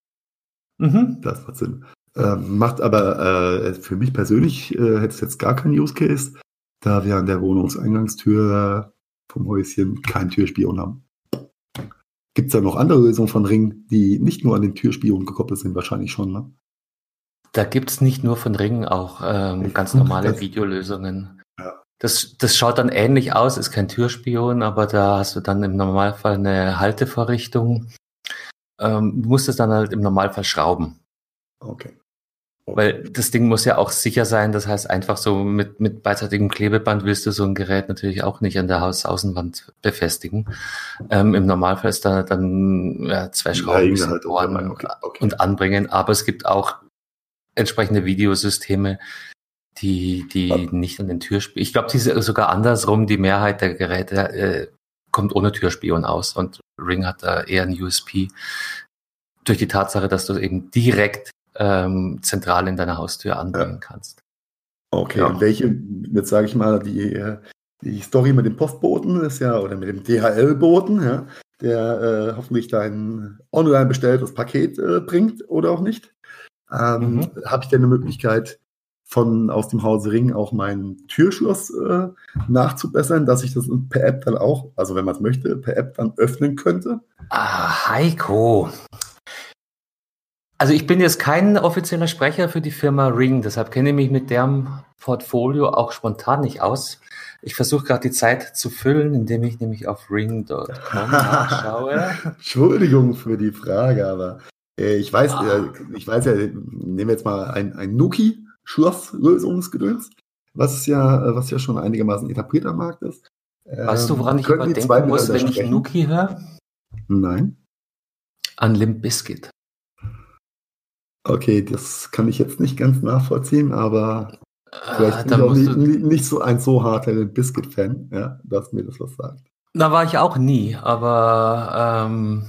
Mhm. Das macht Sinn. Ähm, macht aber äh, für mich persönlich äh, hätte es jetzt gar keinen Use Case da wir an der Wohnungseingangstür vom Häuschen keinen Türspion haben. Gibt es da noch andere Lösungen von Ring, die nicht nur an den Türspion gekoppelt sind? Wahrscheinlich schon, ne? Da gibt es nicht nur von Ring auch ähm, ganz normale Videolösungen. Ja. Das, das schaut dann ähnlich aus, ist kein Türspion, aber da hast du dann im Normalfall eine Haltevorrichtung. Ähm, du musst es dann halt im Normalfall schrauben. Okay. Weil das Ding muss ja auch sicher sein. Das heißt, einfach so mit, mit beidseitigem Klebeband willst du so ein Gerät natürlich auch nicht an der Hausaußenwand befestigen. Ähm, Im Normalfall ist da dann ja, zwei Schrauben ja, halt okay, okay. und anbringen. Aber es gibt auch entsprechende Videosysteme, die, die ja. nicht an den Türspion. Ich glaube, die ist sogar andersrum. Die Mehrheit der Geräte äh, kommt ohne Türspion aus und Ring hat da eher ein USP durch die Tatsache, dass du eben direkt ähm, zentral in deiner Haustür anbringen ja. kannst. Okay, ja. und welche, jetzt sage ich mal, die, die Story mit dem Postboten ist ja, oder mit dem DHL-Boten, ja, der äh, hoffentlich dein online bestelltes Paket äh, bringt oder auch nicht. Ähm, mhm. Habe ich denn eine Möglichkeit, von aus dem Hause Ring auch mein Türschloss äh, nachzubessern, dass ich das per App dann auch, also wenn man es möchte, per App dann öffnen könnte? Ah, Heiko. Also ich bin jetzt kein offizieller Sprecher für die Firma Ring, deshalb kenne ich mich mit deren Portfolio auch spontan nicht aus. Ich versuche gerade die Zeit zu füllen, indem ich nämlich auf ring.com [LAUGHS] nachschaue. Entschuldigung für die Frage, aber äh, ich weiß, ah. äh, ich weiß ja, nehmen wir jetzt mal ein, ein Nuki, Schlosslösungsgedöns, was ja, äh, was ja schon einigermaßen etabliert am Markt ist. Weißt du, woran ich immer denken muss, wenn ich Nuki höre? Nein. An Limp Bizkit. Okay, das kann ich jetzt nicht ganz nachvollziehen, aber vielleicht ah, bin ich auch nicht, nicht, so ein so harter Bizkit-Fan, ja, dass mir das was sagt. Da war ich auch nie, aber ähm,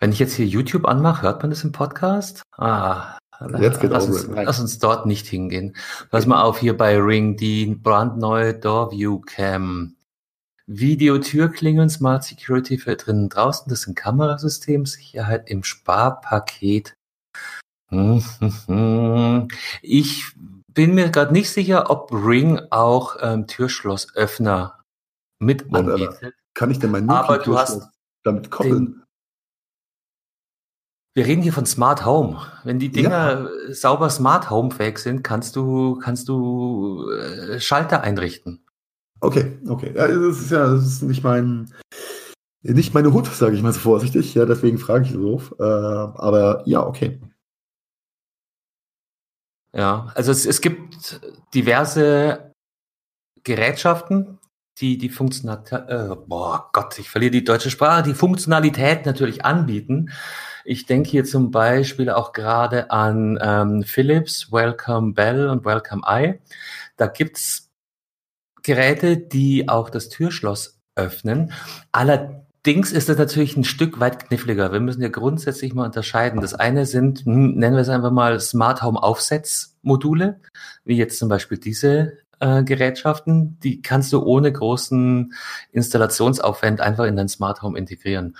wenn ich jetzt hier YouTube anmache, hört man das im Podcast? Ah, Jetzt geht lass, uns, lass uns dort nicht hingehen. Pass mal auf hier bei Ring, die brandneue Doorview Cam. Video, Türklingeln, Smart Security für drinnen draußen. Das sind Kamerasystem, Sicherheit im Sparpaket. Ich bin mir gerade nicht sicher, ob Ring auch ähm, Türschlossöffner mit anbietet. Kann ich denn mein hast damit koppeln? Wir reden hier von Smart Home. Wenn die Dinger ja. sauber Smart Home fähig sind, kannst du, kannst du äh, Schalter einrichten. Okay, okay. Ja, das ist ja, das ist nicht mein, nicht meine Hut, sage ich mal so vorsichtig. Ja, deswegen frage ich so. Äh, aber ja, okay. Ja, also es, es gibt diverse Gerätschaften, die die Funktionalität, äh, boah Gott, ich verliere die deutsche Sprache, die Funktionalität natürlich anbieten. Ich denke hier zum Beispiel auch gerade an ähm, Philips, Welcome Bell und Welcome Eye. Da gibt's Geräte, die auch das Türschloss öffnen. Allerdings ist das natürlich ein Stück weit kniffliger. Wir müssen ja grundsätzlich mal unterscheiden. Das eine sind, hm, nennen wir es einfach mal Smart Home Aufsetzmodule, wie jetzt zum Beispiel diese äh, Gerätschaften, die kannst du ohne großen Installationsaufwand einfach in dein Smart Home integrieren.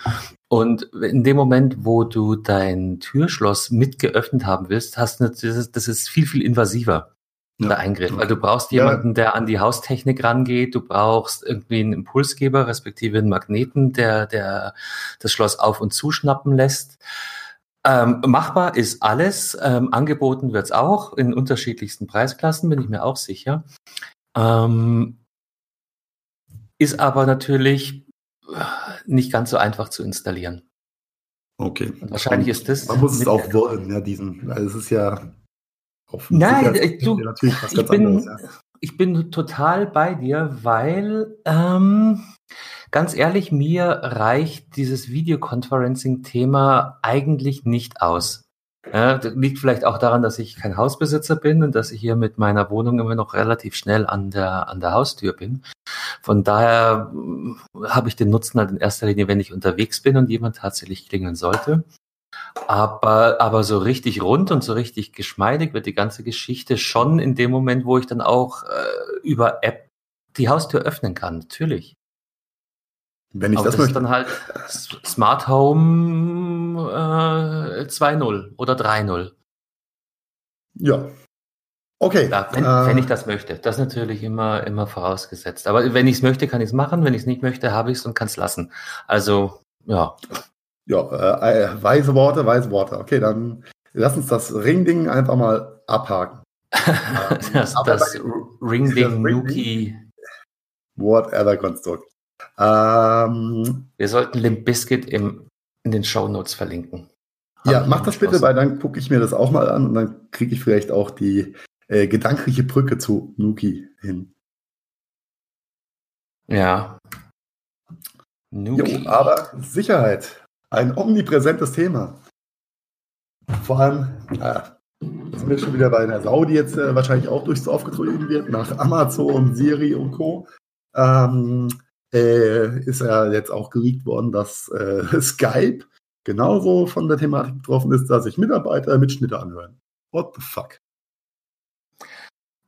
Und in dem Moment, wo du dein Türschloss mit geöffnet haben willst, hast du das ist, das ist viel, viel invasiver. Ja. Der Eingriff, weil du brauchst jemanden, der an die Haustechnik rangeht, du brauchst irgendwie einen Impulsgeber, respektive einen Magneten, der, der das Schloss auf- und zuschnappen lässt. Ähm, machbar ist alles. Ähm, angeboten wird's auch in unterschiedlichsten Preisklassen, bin ich mir auch sicher. Ähm, ist aber natürlich äh, nicht ganz so einfach zu installieren. Okay. Und wahrscheinlich ist das. Man muss es auch wollen, ja, diesen. Also es ist ja. Nein, du, ich, bin, anderes, ja. ich bin total bei dir, weil ähm, Ganz ehrlich, mir reicht dieses Videoconferencing-Thema eigentlich nicht aus. Ja, das liegt vielleicht auch daran, dass ich kein Hausbesitzer bin und dass ich hier mit meiner Wohnung immer noch relativ schnell an der, an der Haustür bin. Von daher hm, habe ich den Nutzen halt in erster Linie, wenn ich unterwegs bin und jemand tatsächlich klingeln sollte. Aber, aber so richtig rund und so richtig geschmeidig wird die ganze Geschichte schon in dem Moment, wo ich dann auch äh, über App die Haustür öffnen kann, natürlich. Wenn ich Aber das, das möchte. ist dann halt Smart Home äh, 2.0 oder 3.0. Ja. Okay. Ja, wenn, äh, wenn, ich das möchte. Das ist natürlich immer, immer vorausgesetzt. Aber wenn ich es möchte, kann ich es machen. Wenn ich es nicht möchte, habe ich es und kann es lassen. Also, ja. Ja, äh, äh, weise Worte, weise Worte. Okay, dann lass uns das Ring-Ding einfach mal abhaken. [LAUGHS] das, das Ring-Ding, Nuki. Whatever Konstrukt. Ähm, Wir sollten Limp Biscuit im, in den Show Notes verlinken. Hab ja, mach das bitte, weil dann gucke ich mir das auch mal an und dann kriege ich vielleicht auch die äh, gedankliche Brücke zu Nuki hin. Ja. Nuki. Jo, aber Sicherheit, ein omnipräsentes Thema. Vor allem, äh, sind wir schon wieder bei einer Sau, die jetzt äh, wahrscheinlich auch durchs Dorf getrieben wird, nach Amazon, Siri und Co. Ähm, äh, ist ja jetzt auch geleakt worden, dass äh, [LAUGHS] Skype genauso von der Thematik betroffen ist, dass sich Mitarbeiter Mitschnitte anhören. What the fuck?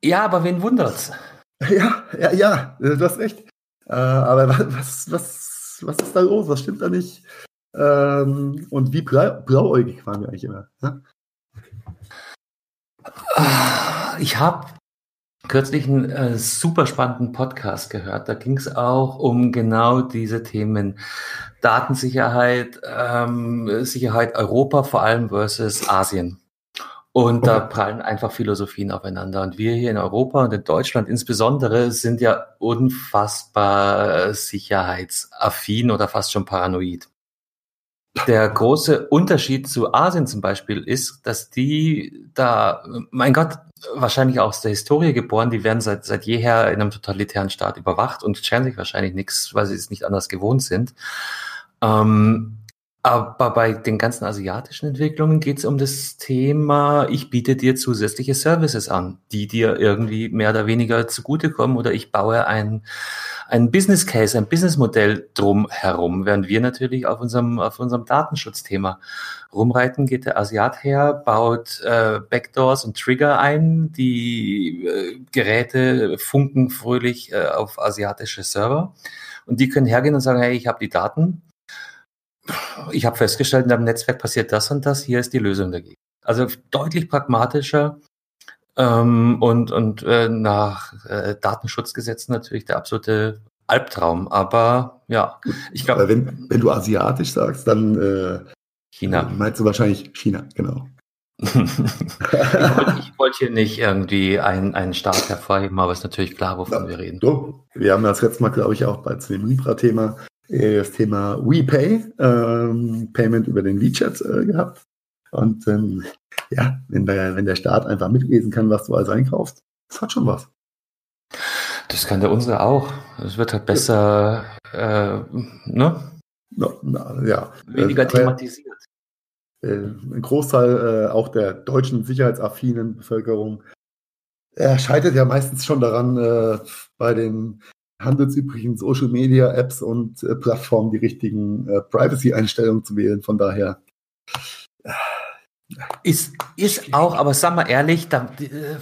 Ja, aber wen wundert's? [LAUGHS] Ja, ja, ja, du hast recht. Äh, aber was, was, was ist da los? Was stimmt da nicht? Ähm, und wie blau, blauäugig waren wir eigentlich immer? Ne? Ich habe kürzlich einen äh, super spannenden Podcast gehört. Da ging es auch um genau diese Themen. Datensicherheit, ähm, Sicherheit Europa vor allem versus Asien. Und okay. da prallen einfach Philosophien aufeinander. Und wir hier in Europa und in Deutschland insbesondere sind ja unfassbar sicherheitsaffin oder fast schon paranoid. Der große Unterschied zu Asien zum Beispiel ist, dass die da, mein Gott, wahrscheinlich auch aus der Historie geboren, die werden seit, seit jeher in einem totalitären Staat überwacht und scheren sich wahrscheinlich nichts, weil sie es nicht anders gewohnt sind. Ähm, aber bei den ganzen asiatischen Entwicklungen geht es um das Thema, ich biete dir zusätzliche Services an, die dir irgendwie mehr oder weniger zugutekommen oder ich baue ein, ein Business Case, ein Businessmodell drum herum, während wir natürlich auf unserem, auf unserem Datenschutzthema rumreiten, geht der Asiat her, baut äh, Backdoors und Trigger ein, die äh, Geräte funken fröhlich äh, auf asiatische Server und die können hergehen und sagen, hey, ich habe die Daten, ich habe festgestellt, in deinem Netzwerk passiert das und das, hier ist die Lösung dagegen. Also deutlich pragmatischer ähm, und, und äh, nach äh, Datenschutzgesetzen natürlich der absolute Albtraum. Aber ja, ich glaube. Wenn, wenn du asiatisch sagst, dann äh, China. Meinst du wahrscheinlich China, genau. ich wollte wollt hier nicht irgendwie einen, einen Staat hervorheben, aber es ist natürlich klar, wovon ja, wir reden. So, wir haben das letzte Mal, glaube ich, auch bei dem Libra-Thema äh, das Thema WePay, ähm, Payment über den WeChat äh, gehabt. Und ähm, ja, wenn der, wenn der Staat einfach mitlesen kann, was du alles einkaufst, das hat schon was. Das kann der unsere auch. Es wird halt besser, äh, ne? Na, na, ja. Weniger äh, thematisiert. Äh, ein Großteil äh, auch der deutschen sicherheitsaffinen Bevölkerung er scheitert ja meistens schon daran, äh, bei den handelsüblichen Social Media Apps und äh, Plattformen die richtigen äh, Privacy-Einstellungen zu wählen. Von daher. Ist, ist auch, aber sag mal ehrlich, da, äh,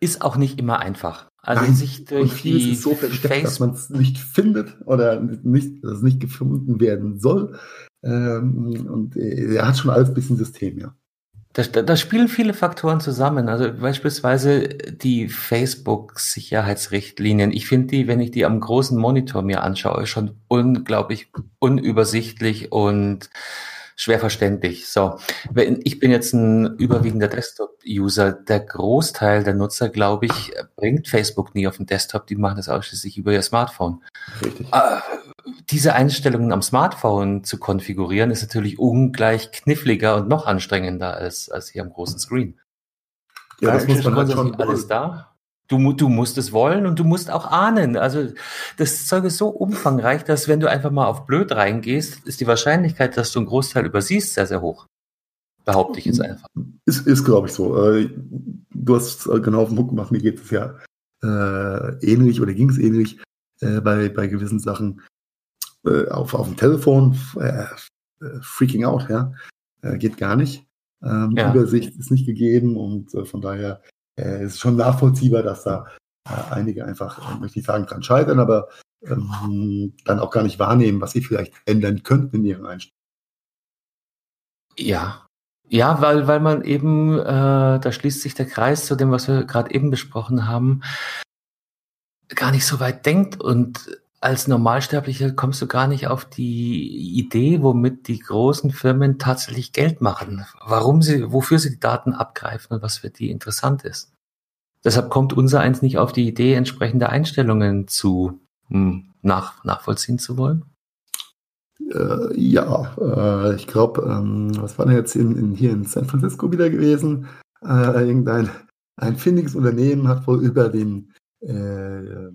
ist auch nicht immer einfach. Also Nein, sich durch und die ist so versteckt, dass man es nicht findet oder nicht, dass es nicht gefunden werden soll. Ähm, und äh, er hat schon alles ein bisschen System, ja. Da, da spielen viele Faktoren zusammen. Also beispielsweise die Facebook-Sicherheitsrichtlinien. Ich finde die, wenn ich die am großen Monitor mir anschaue, schon unglaublich unübersichtlich und schwer verständlich. So, ich bin jetzt ein überwiegender Desktop-User. Der Großteil der Nutzer, glaube ich, bringt Facebook nie auf den Desktop. Die machen das ausschließlich über ihr Smartphone. Richtig. Äh, diese Einstellungen am Smartphone zu konfigurieren, ist natürlich ungleich kniffliger und noch anstrengender als, als hier am großen Screen. Ja, das muss man halt schon alles da. Du, du musst es wollen und du musst auch ahnen. Also das Zeug ist so umfangreich, dass wenn du einfach mal auf blöd reingehst, ist die Wahrscheinlichkeit, dass du einen Großteil übersiehst, sehr, sehr hoch. Behaupte ich jetzt einfach. Ist, ist glaube ich, so. Äh, du hast genau auf den Punkt gemacht, mir geht es ja äh, ähnlich oder ging es ähnlich äh, bei, bei gewissen Sachen äh, auf, auf dem Telefon. Äh, freaking out, ja. geht gar nicht. Ähm, ja. Übersicht ist nicht gegeben und von daher äh, ist schon nachvollziehbar, dass da äh, einige einfach, äh, möchte ich sagen, dran scheitern, aber ähm, dann auch gar nicht wahrnehmen, was sie vielleicht ändern könnten in ihren Einstellungen. Ja. Ja, weil, weil man eben, äh, da schließt sich der Kreis zu dem, was wir gerade eben besprochen haben, gar nicht so weit denkt und als Normalsterblicher kommst du gar nicht auf die Idee, womit die großen Firmen tatsächlich Geld machen, warum sie, wofür sie die Daten abgreifen und was für die interessant ist. Deshalb kommt unser eins nicht auf die Idee, entsprechende Einstellungen zu hm, nach, nachvollziehen zu wollen. Äh, ja, äh, ich glaube, ähm, was war denn jetzt in, in, hier in San Francisco wieder gewesen? Äh, irgendein ein findiges Unternehmen hat wohl über den äh,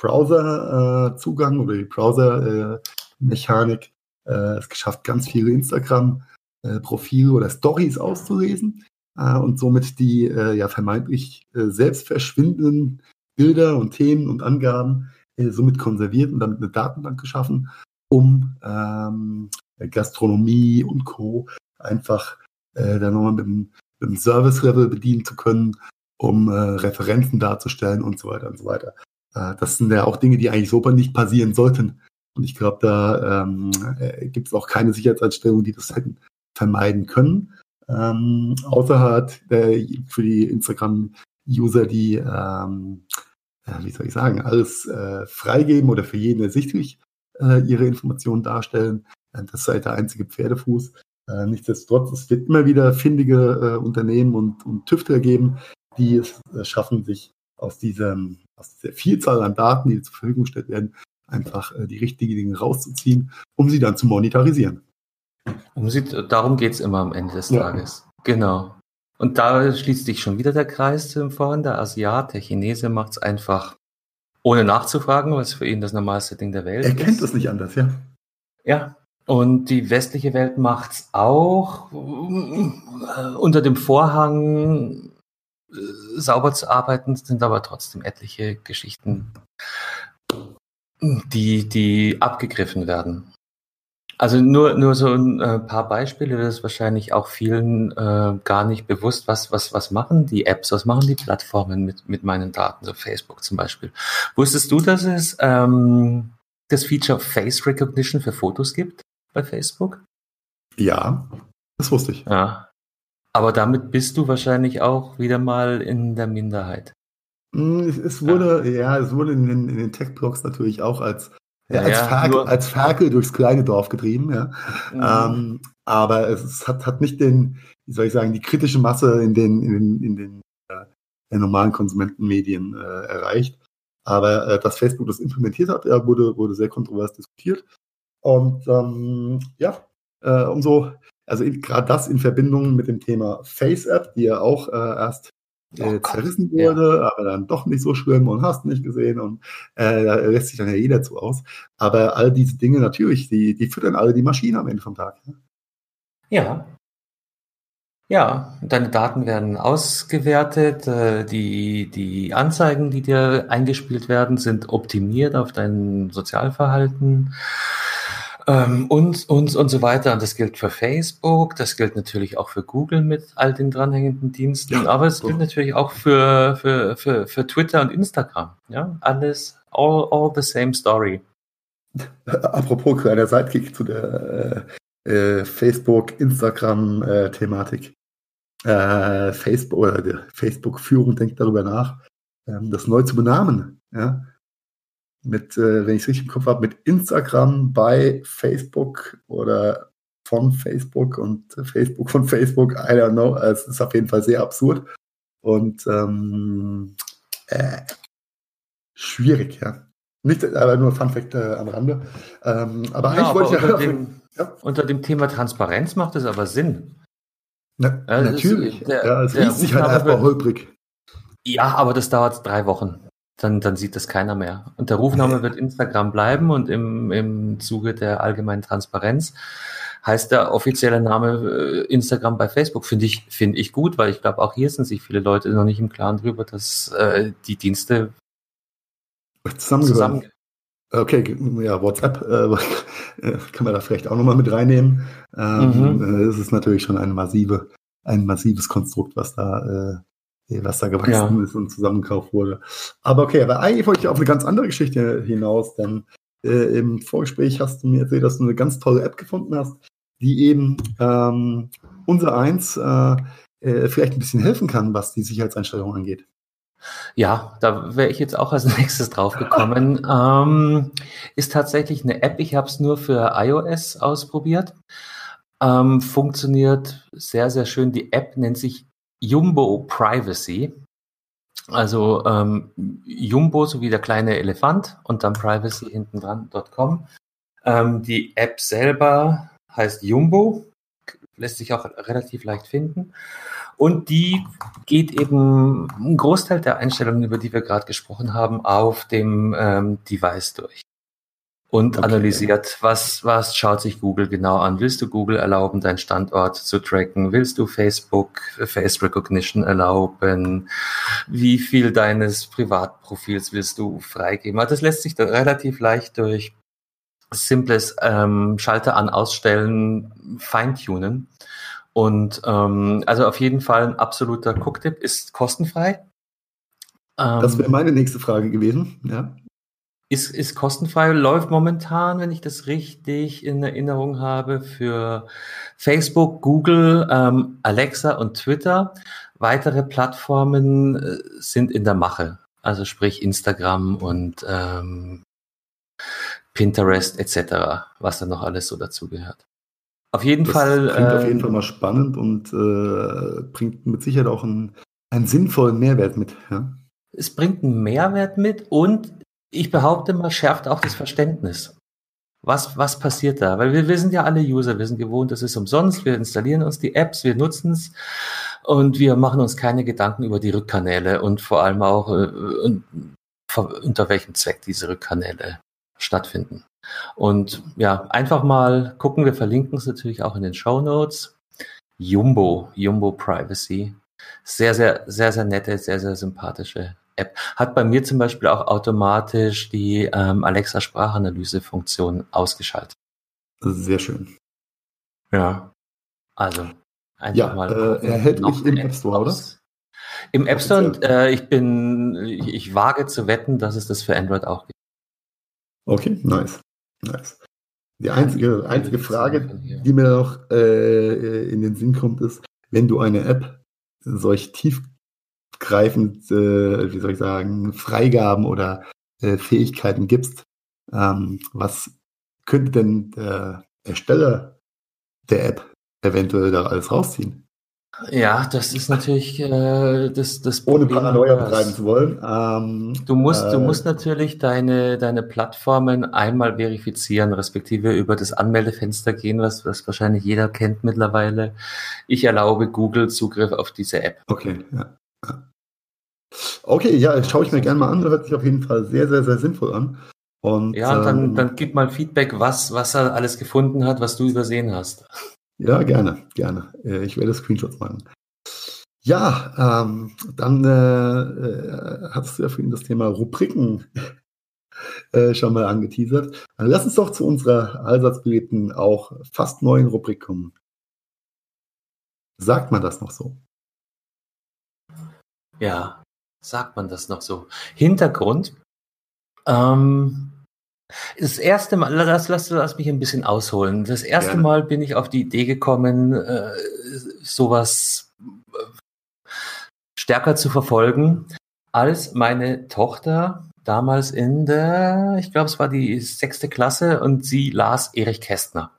Browser-Zugang oder die Browser-Mechanik äh, es geschafft, ganz viele Instagram-Profile oder Stories auszulesen äh, und somit die äh, ja vermeintlich selbst verschwindenden Bilder und Themen und Angaben somit konserviert und damit eine Datenbank geschaffen, um ähm, Gastronomie und Co. einfach äh, dann nochmal mit dem, mit dem Service-Level bedienen zu können, um äh, Referenzen darzustellen und so weiter und so weiter. Äh, das sind ja auch Dinge, die eigentlich so nicht passieren sollten. Und ich glaube, da ähm, äh, gibt es auch keine Sicherheitseinstellungen, die das hätten vermeiden können. Ähm, außer hat äh, für die Instagram-User, die, ähm, äh, wie soll ich sagen, alles äh, freigeben oder für jeden ersichtlich äh, ihre Informationen darstellen. Äh, das sei der einzige Pferdefuß. Äh, nichtsdestotrotz, es wird immer wieder findige äh, Unternehmen und, und Tüftler geben, die es schaffen, sich aus, diesem, aus dieser Vielzahl an Daten, die zur Verfügung gestellt werden, einfach äh, die richtigen Dinge rauszuziehen, um sie dann zu monetarisieren. Um sie, darum geht es immer am Ende des ja. Tages. Genau. Und da schließt sich schon wieder der Kreis zu dem vorhin. Der Asiat, der Chinese macht es einfach ohne nachzufragen, was für ihn das normalste Ding der Welt ist. Er kennt es nicht anders, ja. Ja. Und die westliche Welt macht es auch äh, unter dem Vorhang sauber zu arbeiten, sind aber trotzdem etliche Geschichten, die, die abgegriffen werden. Also nur, nur so ein äh, paar Beispiele, das ist wahrscheinlich auch vielen äh, gar nicht bewusst, was, was, was machen die Apps, was machen die Plattformen mit, mit meinen Daten, so Facebook zum Beispiel. Wusstest du, dass es ähm, das Feature Face Recognition für Fotos gibt bei Facebook? Ja, das wusste ich. Ja. Aber damit bist du wahrscheinlich auch wieder mal in der Minderheit. Hm, es wurde, ja, ja es wurde in den, in den Tech-Blogs natürlich auch als ja, als, ja, Ferkel, als Ferkel durchs kleine Dorf getrieben, ja. Mhm. Ähm, aber es hat, hat nicht den, wie soll ich sagen, die kritische Masse in den, in den, in den äh, normalen Konsumentenmedien äh, erreicht. Aber äh, dass Facebook das implementiert hat, wurde, wurde sehr kontrovers diskutiert. Und ähm, ja, äh, umso, also gerade das in Verbindung mit dem Thema Face App, die ja auch äh, erst oh äh, zerrissen wurde, ja. aber dann doch nicht so schlimm und hast nicht gesehen und äh, da lässt sich dann ja jeder zu aus. Aber all diese Dinge natürlich, die, die füttern alle die Maschine am Ende vom Tag. Ne? Ja. Ja, deine Daten werden ausgewertet, äh, die, die Anzeigen, die dir eingespielt werden, sind optimiert auf dein Sozialverhalten ähm, und, und, und so weiter. Und das gilt für Facebook, das gilt natürlich auch für Google mit all den dranhängenden Diensten, ja, aber es gilt natürlich auch für, für, für, für Twitter und Instagram. Ja, alles, all, all the same story. [LAUGHS] Apropos kleiner Sidekick zu der äh, äh, Facebook-Instagram-Thematik. Äh, Facebook oder der Facebook-Führung denkt darüber nach, ähm, das neu zu benamen. Ja? Mit, äh, wenn ich es richtig im Kopf habe, mit Instagram bei Facebook oder von Facebook und Facebook von Facebook, I don't know. Es ist auf jeden Fall sehr absurd und ähm, äh, schwierig, ja. Nicht, aber nur Fun Fact äh, am Rande. Ähm, aber ja, eigentlich wollte ich ja, [LAUGHS] dem, ja, Unter dem Thema Transparenz macht es aber Sinn. Na, ja, natürlich. Der, ja, es liest sich halt einfach holprig. Ja, aber das dauert drei Wochen dann, dann sieht das keiner mehr. Und der Rufname wird Instagram bleiben und im, im Zuge der allgemeinen Transparenz heißt der offizielle Name äh, Instagram bei Facebook. Finde ich, finde ich gut, weil ich glaube, auch hier sind sich viele Leute noch nicht im Klaren darüber, dass äh, die Dienste zusammen. Okay, ja, WhatsApp [LAUGHS] äh, kann man da vielleicht auch nochmal mit reinnehmen. Ähm, mhm. äh, es ist natürlich schon eine massive, ein massives Konstrukt, was da äh, was da gewachsen ja. ist und zusammengekauft wurde. Aber okay, aber eigentlich wollte ich auf eine ganz andere Geschichte hinaus, denn äh, im Vorgespräch hast du mir erzählt, dass du eine ganz tolle App gefunden hast, die eben ähm, unser eins äh, äh, vielleicht ein bisschen helfen kann, was die Sicherheitseinstellungen angeht. Ja, da wäre ich jetzt auch als [LAUGHS] nächstes drauf gekommen. ähm, ist tatsächlich eine App, ich habe es nur für iOS ausprobiert. Ähm, funktioniert sehr, sehr schön. Die App nennt sich Jumbo Privacy. Also ähm, Jumbo sowie der kleine Elefant und dann Privacy hinten dran.com. Ähm, die App selber heißt Jumbo, lässt sich auch relativ leicht finden. Und die geht eben einen Großteil der Einstellungen, über die wir gerade gesprochen haben, auf dem ähm, Device durch und okay. analysiert, was, was schaut sich Google genau an. Willst du Google erlauben, deinen Standort zu tracken? Willst du Facebook Face Recognition erlauben? Wie viel deines Privatprofils willst du freigeben? Also das lässt sich da relativ leicht durch simples ähm, Schalter an Ausstellen feintunen. Und ähm, also auf jeden Fall ein absoluter Cooktipp ist kostenfrei. das wäre ähm, meine nächste Frage gewesen. Ja. Ist, ist kostenfrei, läuft momentan, wenn ich das richtig in Erinnerung habe, für Facebook, Google, ähm, Alexa und Twitter. Weitere Plattformen äh, sind in der Mache, also sprich Instagram und ähm, Pinterest etc., was da noch alles so dazugehört. Auf jeden das Fall. Klingt äh, auf jeden Fall mal spannend und äh, bringt mit Sicherheit auch einen, einen sinnvollen Mehrwert mit. Ja? Es bringt einen Mehrwert mit und ich behaupte mal, schärft auch das Verständnis. Was, was passiert da? Weil wir, wir sind ja alle User, wir sind gewohnt, das ist umsonst, wir installieren uns die Apps, wir nutzen es und wir machen uns keine Gedanken über die Rückkanäle und vor allem auch äh, unter welchem Zweck diese Rückkanäle stattfinden. Und ja, einfach mal gucken, wir verlinken es natürlich auch in den Show Notes. Jumbo, Jumbo Privacy. Sehr, sehr, sehr, sehr nette, sehr, sehr sympathische App. Hat bei mir zum Beispiel auch automatisch die ähm, Alexa Sprachanalyse-Funktion ausgeschaltet. Sehr schön. Ja. Also, einfach ja, mal. Äh, erhältlich im App Store, oder? Im App Store und äh, ich bin, ich, ich wage zu wetten, dass es das für Android auch gibt. Okay, nice. Nice. Die einzige, einzige Frage, die mir noch äh, in den Sinn kommt, ist, wenn du eine App solch tiefgreifend, äh, wie soll ich sagen, Freigaben oder äh, Fähigkeiten gibst, ähm, was könnte denn der Ersteller der App eventuell da alles rausziehen? Ja, das ist natürlich äh, das, das Ohne Paranoia betreiben zu wollen. Ähm, du musst, äh, du musst natürlich deine, deine Plattformen einmal verifizieren, respektive über das Anmeldefenster gehen, was, was wahrscheinlich jeder kennt mittlerweile. Ich erlaube Google Zugriff auf diese App. Okay, ja. Okay, ja, schaue ich mir gerne mal an. Hört sich auf jeden Fall sehr, sehr, sehr sinnvoll an. Und, ja, und dann, ähm, dann gib mal Feedback, was, was er alles gefunden hat, was du übersehen hast. Ja, gerne, gerne. Äh, ich werde Screenshots machen. Ja, ähm, dann äh, äh, hast du ja für ihn das Thema Rubriken [LAUGHS] äh, schon mal angeteasert. Dann lass uns doch zu unserer allsatzbelebten, auch fast neuen Rubrik kommen. Sagt man das noch so? Ja, sagt man das noch so. Hintergrund. Ähm, das erste Mal, lass, lass, lass mich ein bisschen ausholen. Das erste Gerne. Mal bin ich auf die Idee gekommen, äh, sowas äh, stärker zu verfolgen, als meine Tochter damals in der, ich glaube, es war die sechste Klasse und sie las Erich Kästner.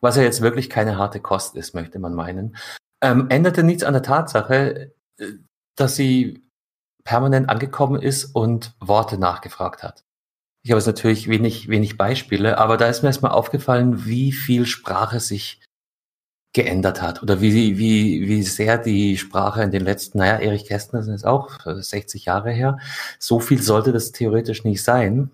Was ja jetzt wirklich keine harte Kost ist, möchte man meinen. Ähm, änderte nichts an der Tatsache, äh, dass sie permanent angekommen ist und Worte nachgefragt hat. Ich habe jetzt natürlich wenig, wenig Beispiele, aber da ist mir erstmal aufgefallen, wie viel Sprache sich geändert hat oder wie, wie, wie sehr die Sprache in den letzten, naja, Erich Kästner jetzt auch 60 Jahre her. So viel sollte das theoretisch nicht sein.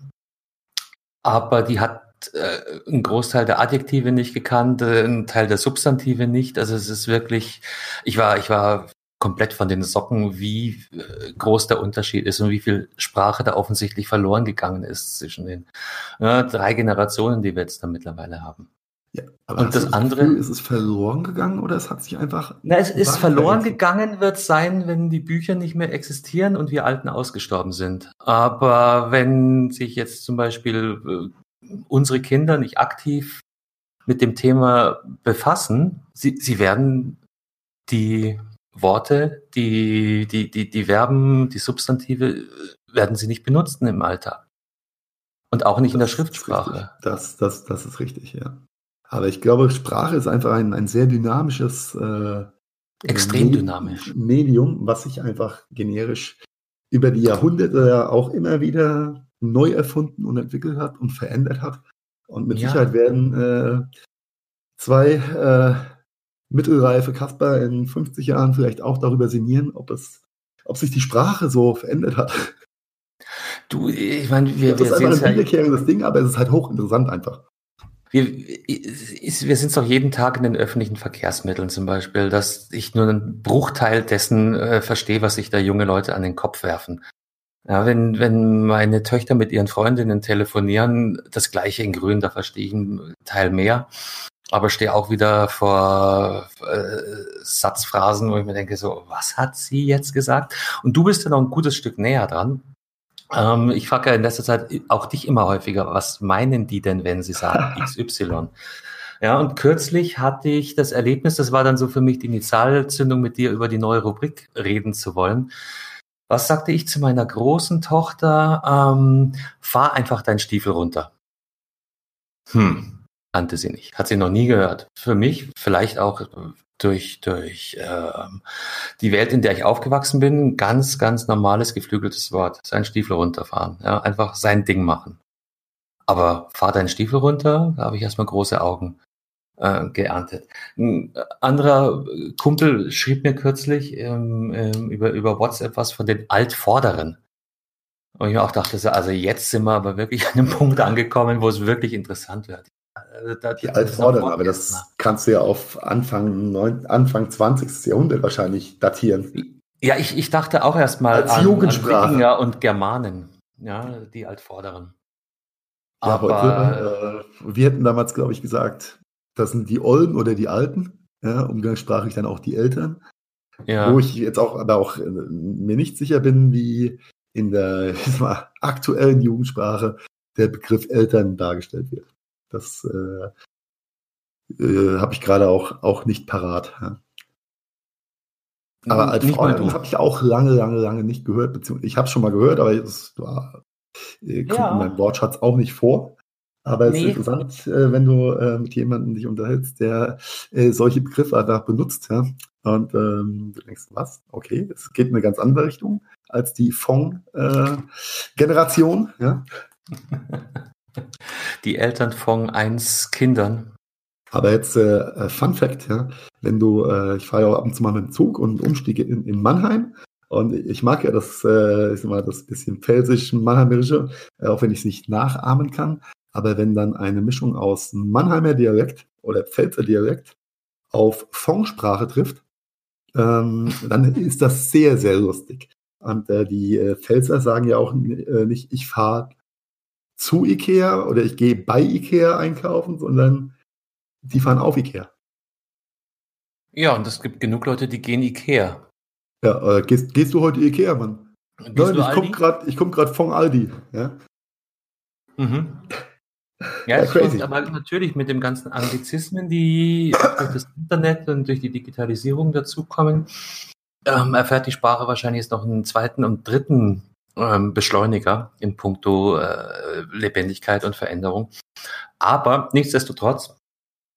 Aber die hat äh, einen Großteil der Adjektive nicht gekannt, äh, einen Teil der Substantive nicht. Also es ist wirklich, ich war, ich war komplett von den Socken, wie äh, groß der Unterschied ist und wie viel Sprache da offensichtlich verloren gegangen ist zwischen den ja, drei Generationen, die wir jetzt da mittlerweile haben. Ja, aber und das, das andere Gefühl, ist es verloren gegangen oder es hat sich einfach. Na, es ist verloren gegangen, wird sein, wenn die Bücher nicht mehr existieren und wir Alten ausgestorben sind. Aber wenn sich jetzt zum Beispiel äh, unsere Kinder nicht aktiv mit dem Thema befassen, sie, sie werden die Worte, die, die, die, die Verben, die Substantive äh, werden sie nicht benutzen im Alltag. Und auch nicht das in der Schriftsprache. Das, das, das ist richtig, ja. Aber ich glaube, Sprache ist einfach ein, ein sehr dynamisches äh, extrem dynamisch Medium, was sich einfach generisch über die Jahrhunderte auch immer wieder neu erfunden und entwickelt hat und verändert hat. Und mit ja. Sicherheit werden äh, zwei äh, mittelreife Kasper in 50 Jahren vielleicht auch darüber sinnieren, ob es, ob sich die Sprache so verändert hat. Du, ich meine, wir, das wir ist einfach ein wiederkehrendes Ding, aber es ist halt hochinteressant einfach. Wir, wir sind es doch jeden Tag in den öffentlichen Verkehrsmitteln zum Beispiel, dass ich nur einen Bruchteil dessen äh, verstehe, was sich da junge Leute an den Kopf werfen. Ja, wenn, wenn meine Töchter mit ihren Freundinnen telefonieren, das gleiche in Grün, da verstehe ich einen Teil mehr. Aber stehe auch wieder vor äh, Satzphrasen, wo ich mir denke, so, was hat sie jetzt gesagt? Und du bist ja noch ein gutes Stück näher dran. Ähm, ich frage ja in letzter Zeit auch dich immer häufiger, was meinen die denn, wenn sie sagen [LAUGHS] XY? Ja, und kürzlich hatte ich das Erlebnis, das war dann so für mich die Initialzündung, mit dir über die neue Rubrik reden zu wollen. Was sagte ich zu meiner großen Tochter? Ähm, fahr einfach deinen Stiefel runter. Hm, kannte sie nicht, hat sie noch nie gehört. Für mich vielleicht auch durch, durch ähm, die Welt, in der ich aufgewachsen bin, ganz, ganz normales geflügeltes Wort. Sein Stiefel runterfahren. Ja, einfach sein Ding machen. Aber fahr deinen Stiefel runter, da habe ich erstmal große Augen äh, geerntet. Ein anderer Kumpel schrieb mir kürzlich ähm, ähm, über, über WhatsApp was von den Altvorderen. Und ich mir auch dachte, also jetzt sind wir aber wirklich an einem Punkt angekommen, wo es wirklich interessant wird. Also da, die Altvorderen, aber das na. kannst du ja auf Anfang, neun, Anfang 20. Jahrhundert wahrscheinlich datieren. Ja, ich, ich dachte auch erstmal an, Jugendsprache. an Wikinger und Germanen, ja, die Altvorderen. Ja, aber heute, äh, wir hätten damals, glaube ich, gesagt, das sind die Olden oder die Alten, ja, umgangssprachlich dann auch die Eltern. Ja. Wo ich jetzt auch aber auch äh, mir nicht sicher bin, wie in der [LAUGHS] mal, aktuellen Jugendsprache der Begriff Eltern dargestellt wird. Das äh, äh, habe ich gerade auch, auch nicht parat. Ja. Aber als Freundin habe ich auch lange, lange, lange nicht gehört. Beziehungsweise ich habe es schon mal gehört, aber es war, äh, kommt ja. in meinem Wortschatz auch nicht vor. Aber es nee. ist interessant, äh, wenn du äh, mit jemandem dich unterhältst, der äh, solche Begriffe einfach benutzt. Ja? Und ähm, du denkst, was? Okay, es geht in eine ganz andere Richtung als die Fong-Generation. Ja? [LAUGHS] Die Eltern von eins Kindern. Aber jetzt äh, äh, Fun Fact, ja, wenn du, äh, ich fahre ja ab und zu mal mit dem Zug und umstiege in, in Mannheim und ich mag ja das, äh, ich sag mal, das bisschen pfälzisch Mannheimerische, äh, auch wenn ich es nicht nachahmen kann. Aber wenn dann eine Mischung aus Mannheimer Dialekt oder Pfälzer Dialekt auf Fongsprache trifft, ähm, dann ist das sehr, sehr lustig. Und äh, die äh, Pfälzer sagen ja auch äh, nicht, ich fahre zu Ikea oder ich gehe bei Ikea einkaufen, sondern die fahren auf Ikea. Ja, und es gibt genug Leute, die gehen Ikea. Ja, äh, gehst, gehst du heute Ikea, Mann? Gehst Nein, ich komme gerade komm von Aldi. Ja? Mhm. Ja, ja crazy. aber natürlich mit dem ganzen Anglizismen, die durch das Internet und durch die Digitalisierung dazukommen, ähm, erfährt die Sprache wahrscheinlich jetzt noch einen zweiten und dritten ähm, Beschleuniger in puncto äh, Lebendigkeit und Veränderung. Aber nichtsdestotrotz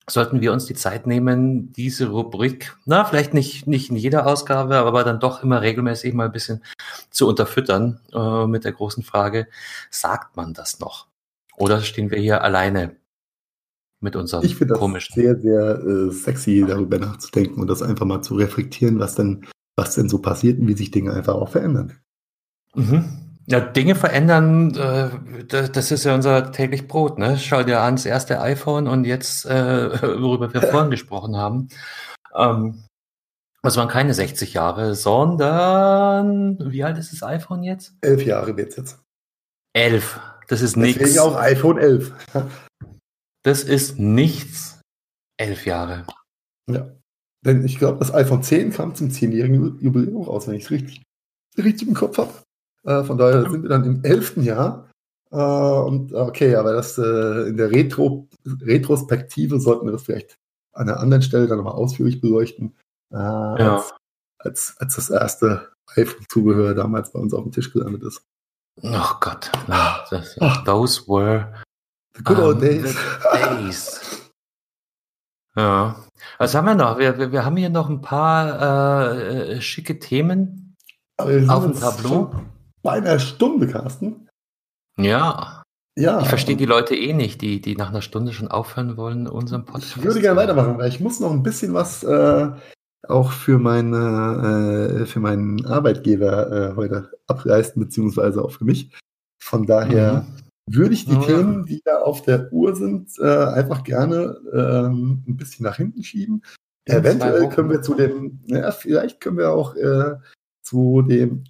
sollten wir uns die Zeit nehmen, diese Rubrik, na, vielleicht nicht, nicht in jeder Ausgabe, aber dann doch immer regelmäßig mal ein bisschen zu unterfüttern äh, mit der großen Frage, sagt man das noch? Oder stehen wir hier alleine mit unserem ich finde komischen? sehr, sehr äh, sexy, darüber nachzudenken und das einfach mal zu reflektieren, was denn, was denn so passiert und wie sich Dinge einfach auch verändern. Mhm. Ja, Dinge verändern, äh, das ist ja unser täglich Brot. Ne? Schau dir an, das erste iPhone und jetzt, äh, [LAUGHS] worüber wir vorhin [LAUGHS] gesprochen haben. Ähm, das waren keine 60 Jahre, sondern wie alt ist das iPhone jetzt? Elf Jahre wird jetzt. Elf. Das ist nichts. Deswegen auch iPhone 11. [LAUGHS] das ist nichts. Elf Jahre. Ja. Denn ich glaube, das iPhone 10 kam zum 10-jährigen Jubiläum raus, wenn ich es richtig, richtig im Kopf habe. Äh, von daher sind wir dann im elften Jahr. Äh, und okay, aber das äh, in der Retro, Retrospektive sollten wir das vielleicht an einer anderen Stelle dann nochmal ausführlich beleuchten. Äh, ja. als, als, als das erste iPhone-Zubehör damals bei uns auf dem Tisch gelandet ist. Oh Gott, ah. das, those were the good old um, days. days. [LAUGHS] Ja. Was haben wir noch? Wir, wir, wir haben hier noch ein paar äh, schicke Themen auf dem Tableau bei einer Stunde, Carsten. Ja. Ja. Ich verstehe die Leute eh nicht, die, die nach einer Stunde schon aufhören wollen, unseren Podcast. Ich würde gerne weitermachen, weil ich muss noch ein bisschen was äh, auch für, meine, äh, für meinen Arbeitgeber äh, heute abreißen, beziehungsweise auch für mich. Von daher mhm. würde ich die oh, Themen, die da auf der Uhr sind, äh, einfach gerne ähm, ein bisschen nach hinten schieben. Eventuell können wir zu dem, naja, vielleicht können wir auch äh, zu dem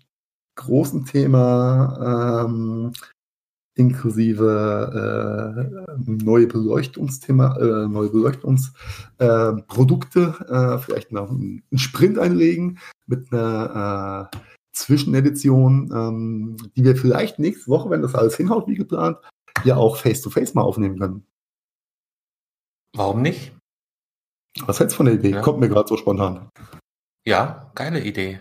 großen Thema ähm, inklusive äh, neue Beleuchtungsthema, äh, neue Beleuchtungsprodukte, äh, vielleicht noch einen Sprint einlegen mit einer äh, Zwischenedition, ähm, die wir vielleicht nächste Woche, wenn das alles hinhaut wie geplant, ja auch face-to-face -face mal aufnehmen können. Warum nicht? Was hältst du von der Idee? Ja. Kommt mir gerade so spontan. Ja, geile Idee.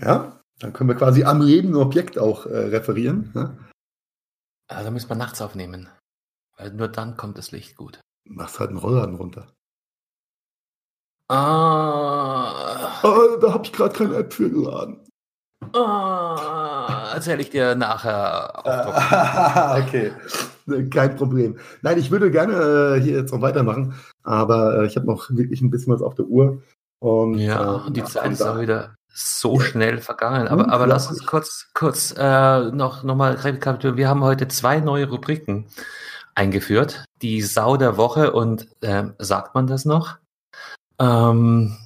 Ja, dann können wir quasi am lebenden Objekt auch äh, referieren. Ne? Also, da müssen wir nachts aufnehmen. Weil nur dann kommt das Licht gut. Machst halt einen Rollladen runter. Ah. ah da habe ich gerade keine App für geladen. Ah, erzähle ich dir nachher. [LAUGHS] okay, kein Problem. Nein, ich würde gerne äh, hier jetzt noch weitermachen, aber äh, ich habe noch wirklich ein bisschen was auf der Uhr. Und, ja, äh, die Zeit ist auch wieder so schnell vergangen. Aber, aber lass uns kurz, kurz äh, noch, noch mal rekapitulieren. Wir haben heute zwei neue Rubriken eingeführt. Die Sau der Woche und äh, sagt man das noch? Ähm,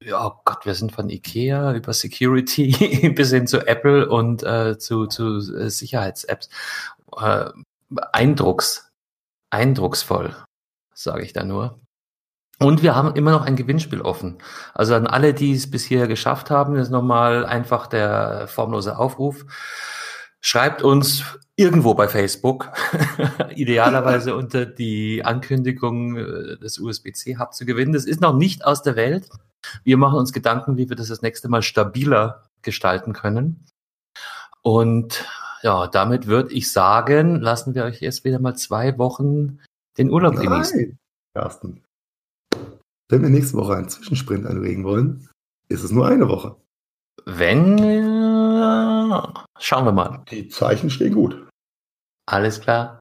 ja, oh Gott, wir sind von Ikea über Security [LAUGHS] bis hin zu Apple und äh, zu, zu äh, Sicherheits-Apps. Äh, Eindrucks, eindrucksvoll, sage ich da nur. Und wir haben immer noch ein Gewinnspiel offen. Also an alle, die es bis hier geschafft haben, ist nochmal einfach der formlose Aufruf. Schreibt uns irgendwo bei Facebook, [LAUGHS] idealerweise [LAUGHS] unter die Ankündigung äh, des USB-C-Hub zu gewinnen. Das ist noch nicht aus der Welt. Wir machen uns Gedanken, wie wir das das nächste Mal stabiler gestalten können. Und ja, damit würde ich sagen, lassen wir euch erst wieder mal zwei Wochen den Urlaub Nein, genießen. Carsten. Wenn wir nächste Woche einen Zwischensprint anregen wollen, ist es nur eine Woche. Wenn, schauen wir mal. Die Zeichen stehen gut. Alles klar.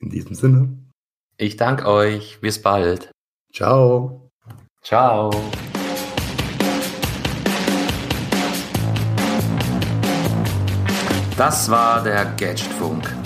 In diesem Sinne. Ich danke euch. Bis bald. Ciao. Ciao. Das war der Gadgetfunk.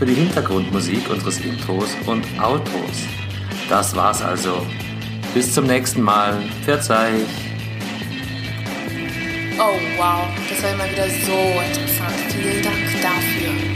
für die Hintergrundmusik unseres Intros und Outros. Das war's also. Bis zum nächsten Mal. Verzeih. Oh wow, das war immer wieder so interessant. Vielen Dank dafür.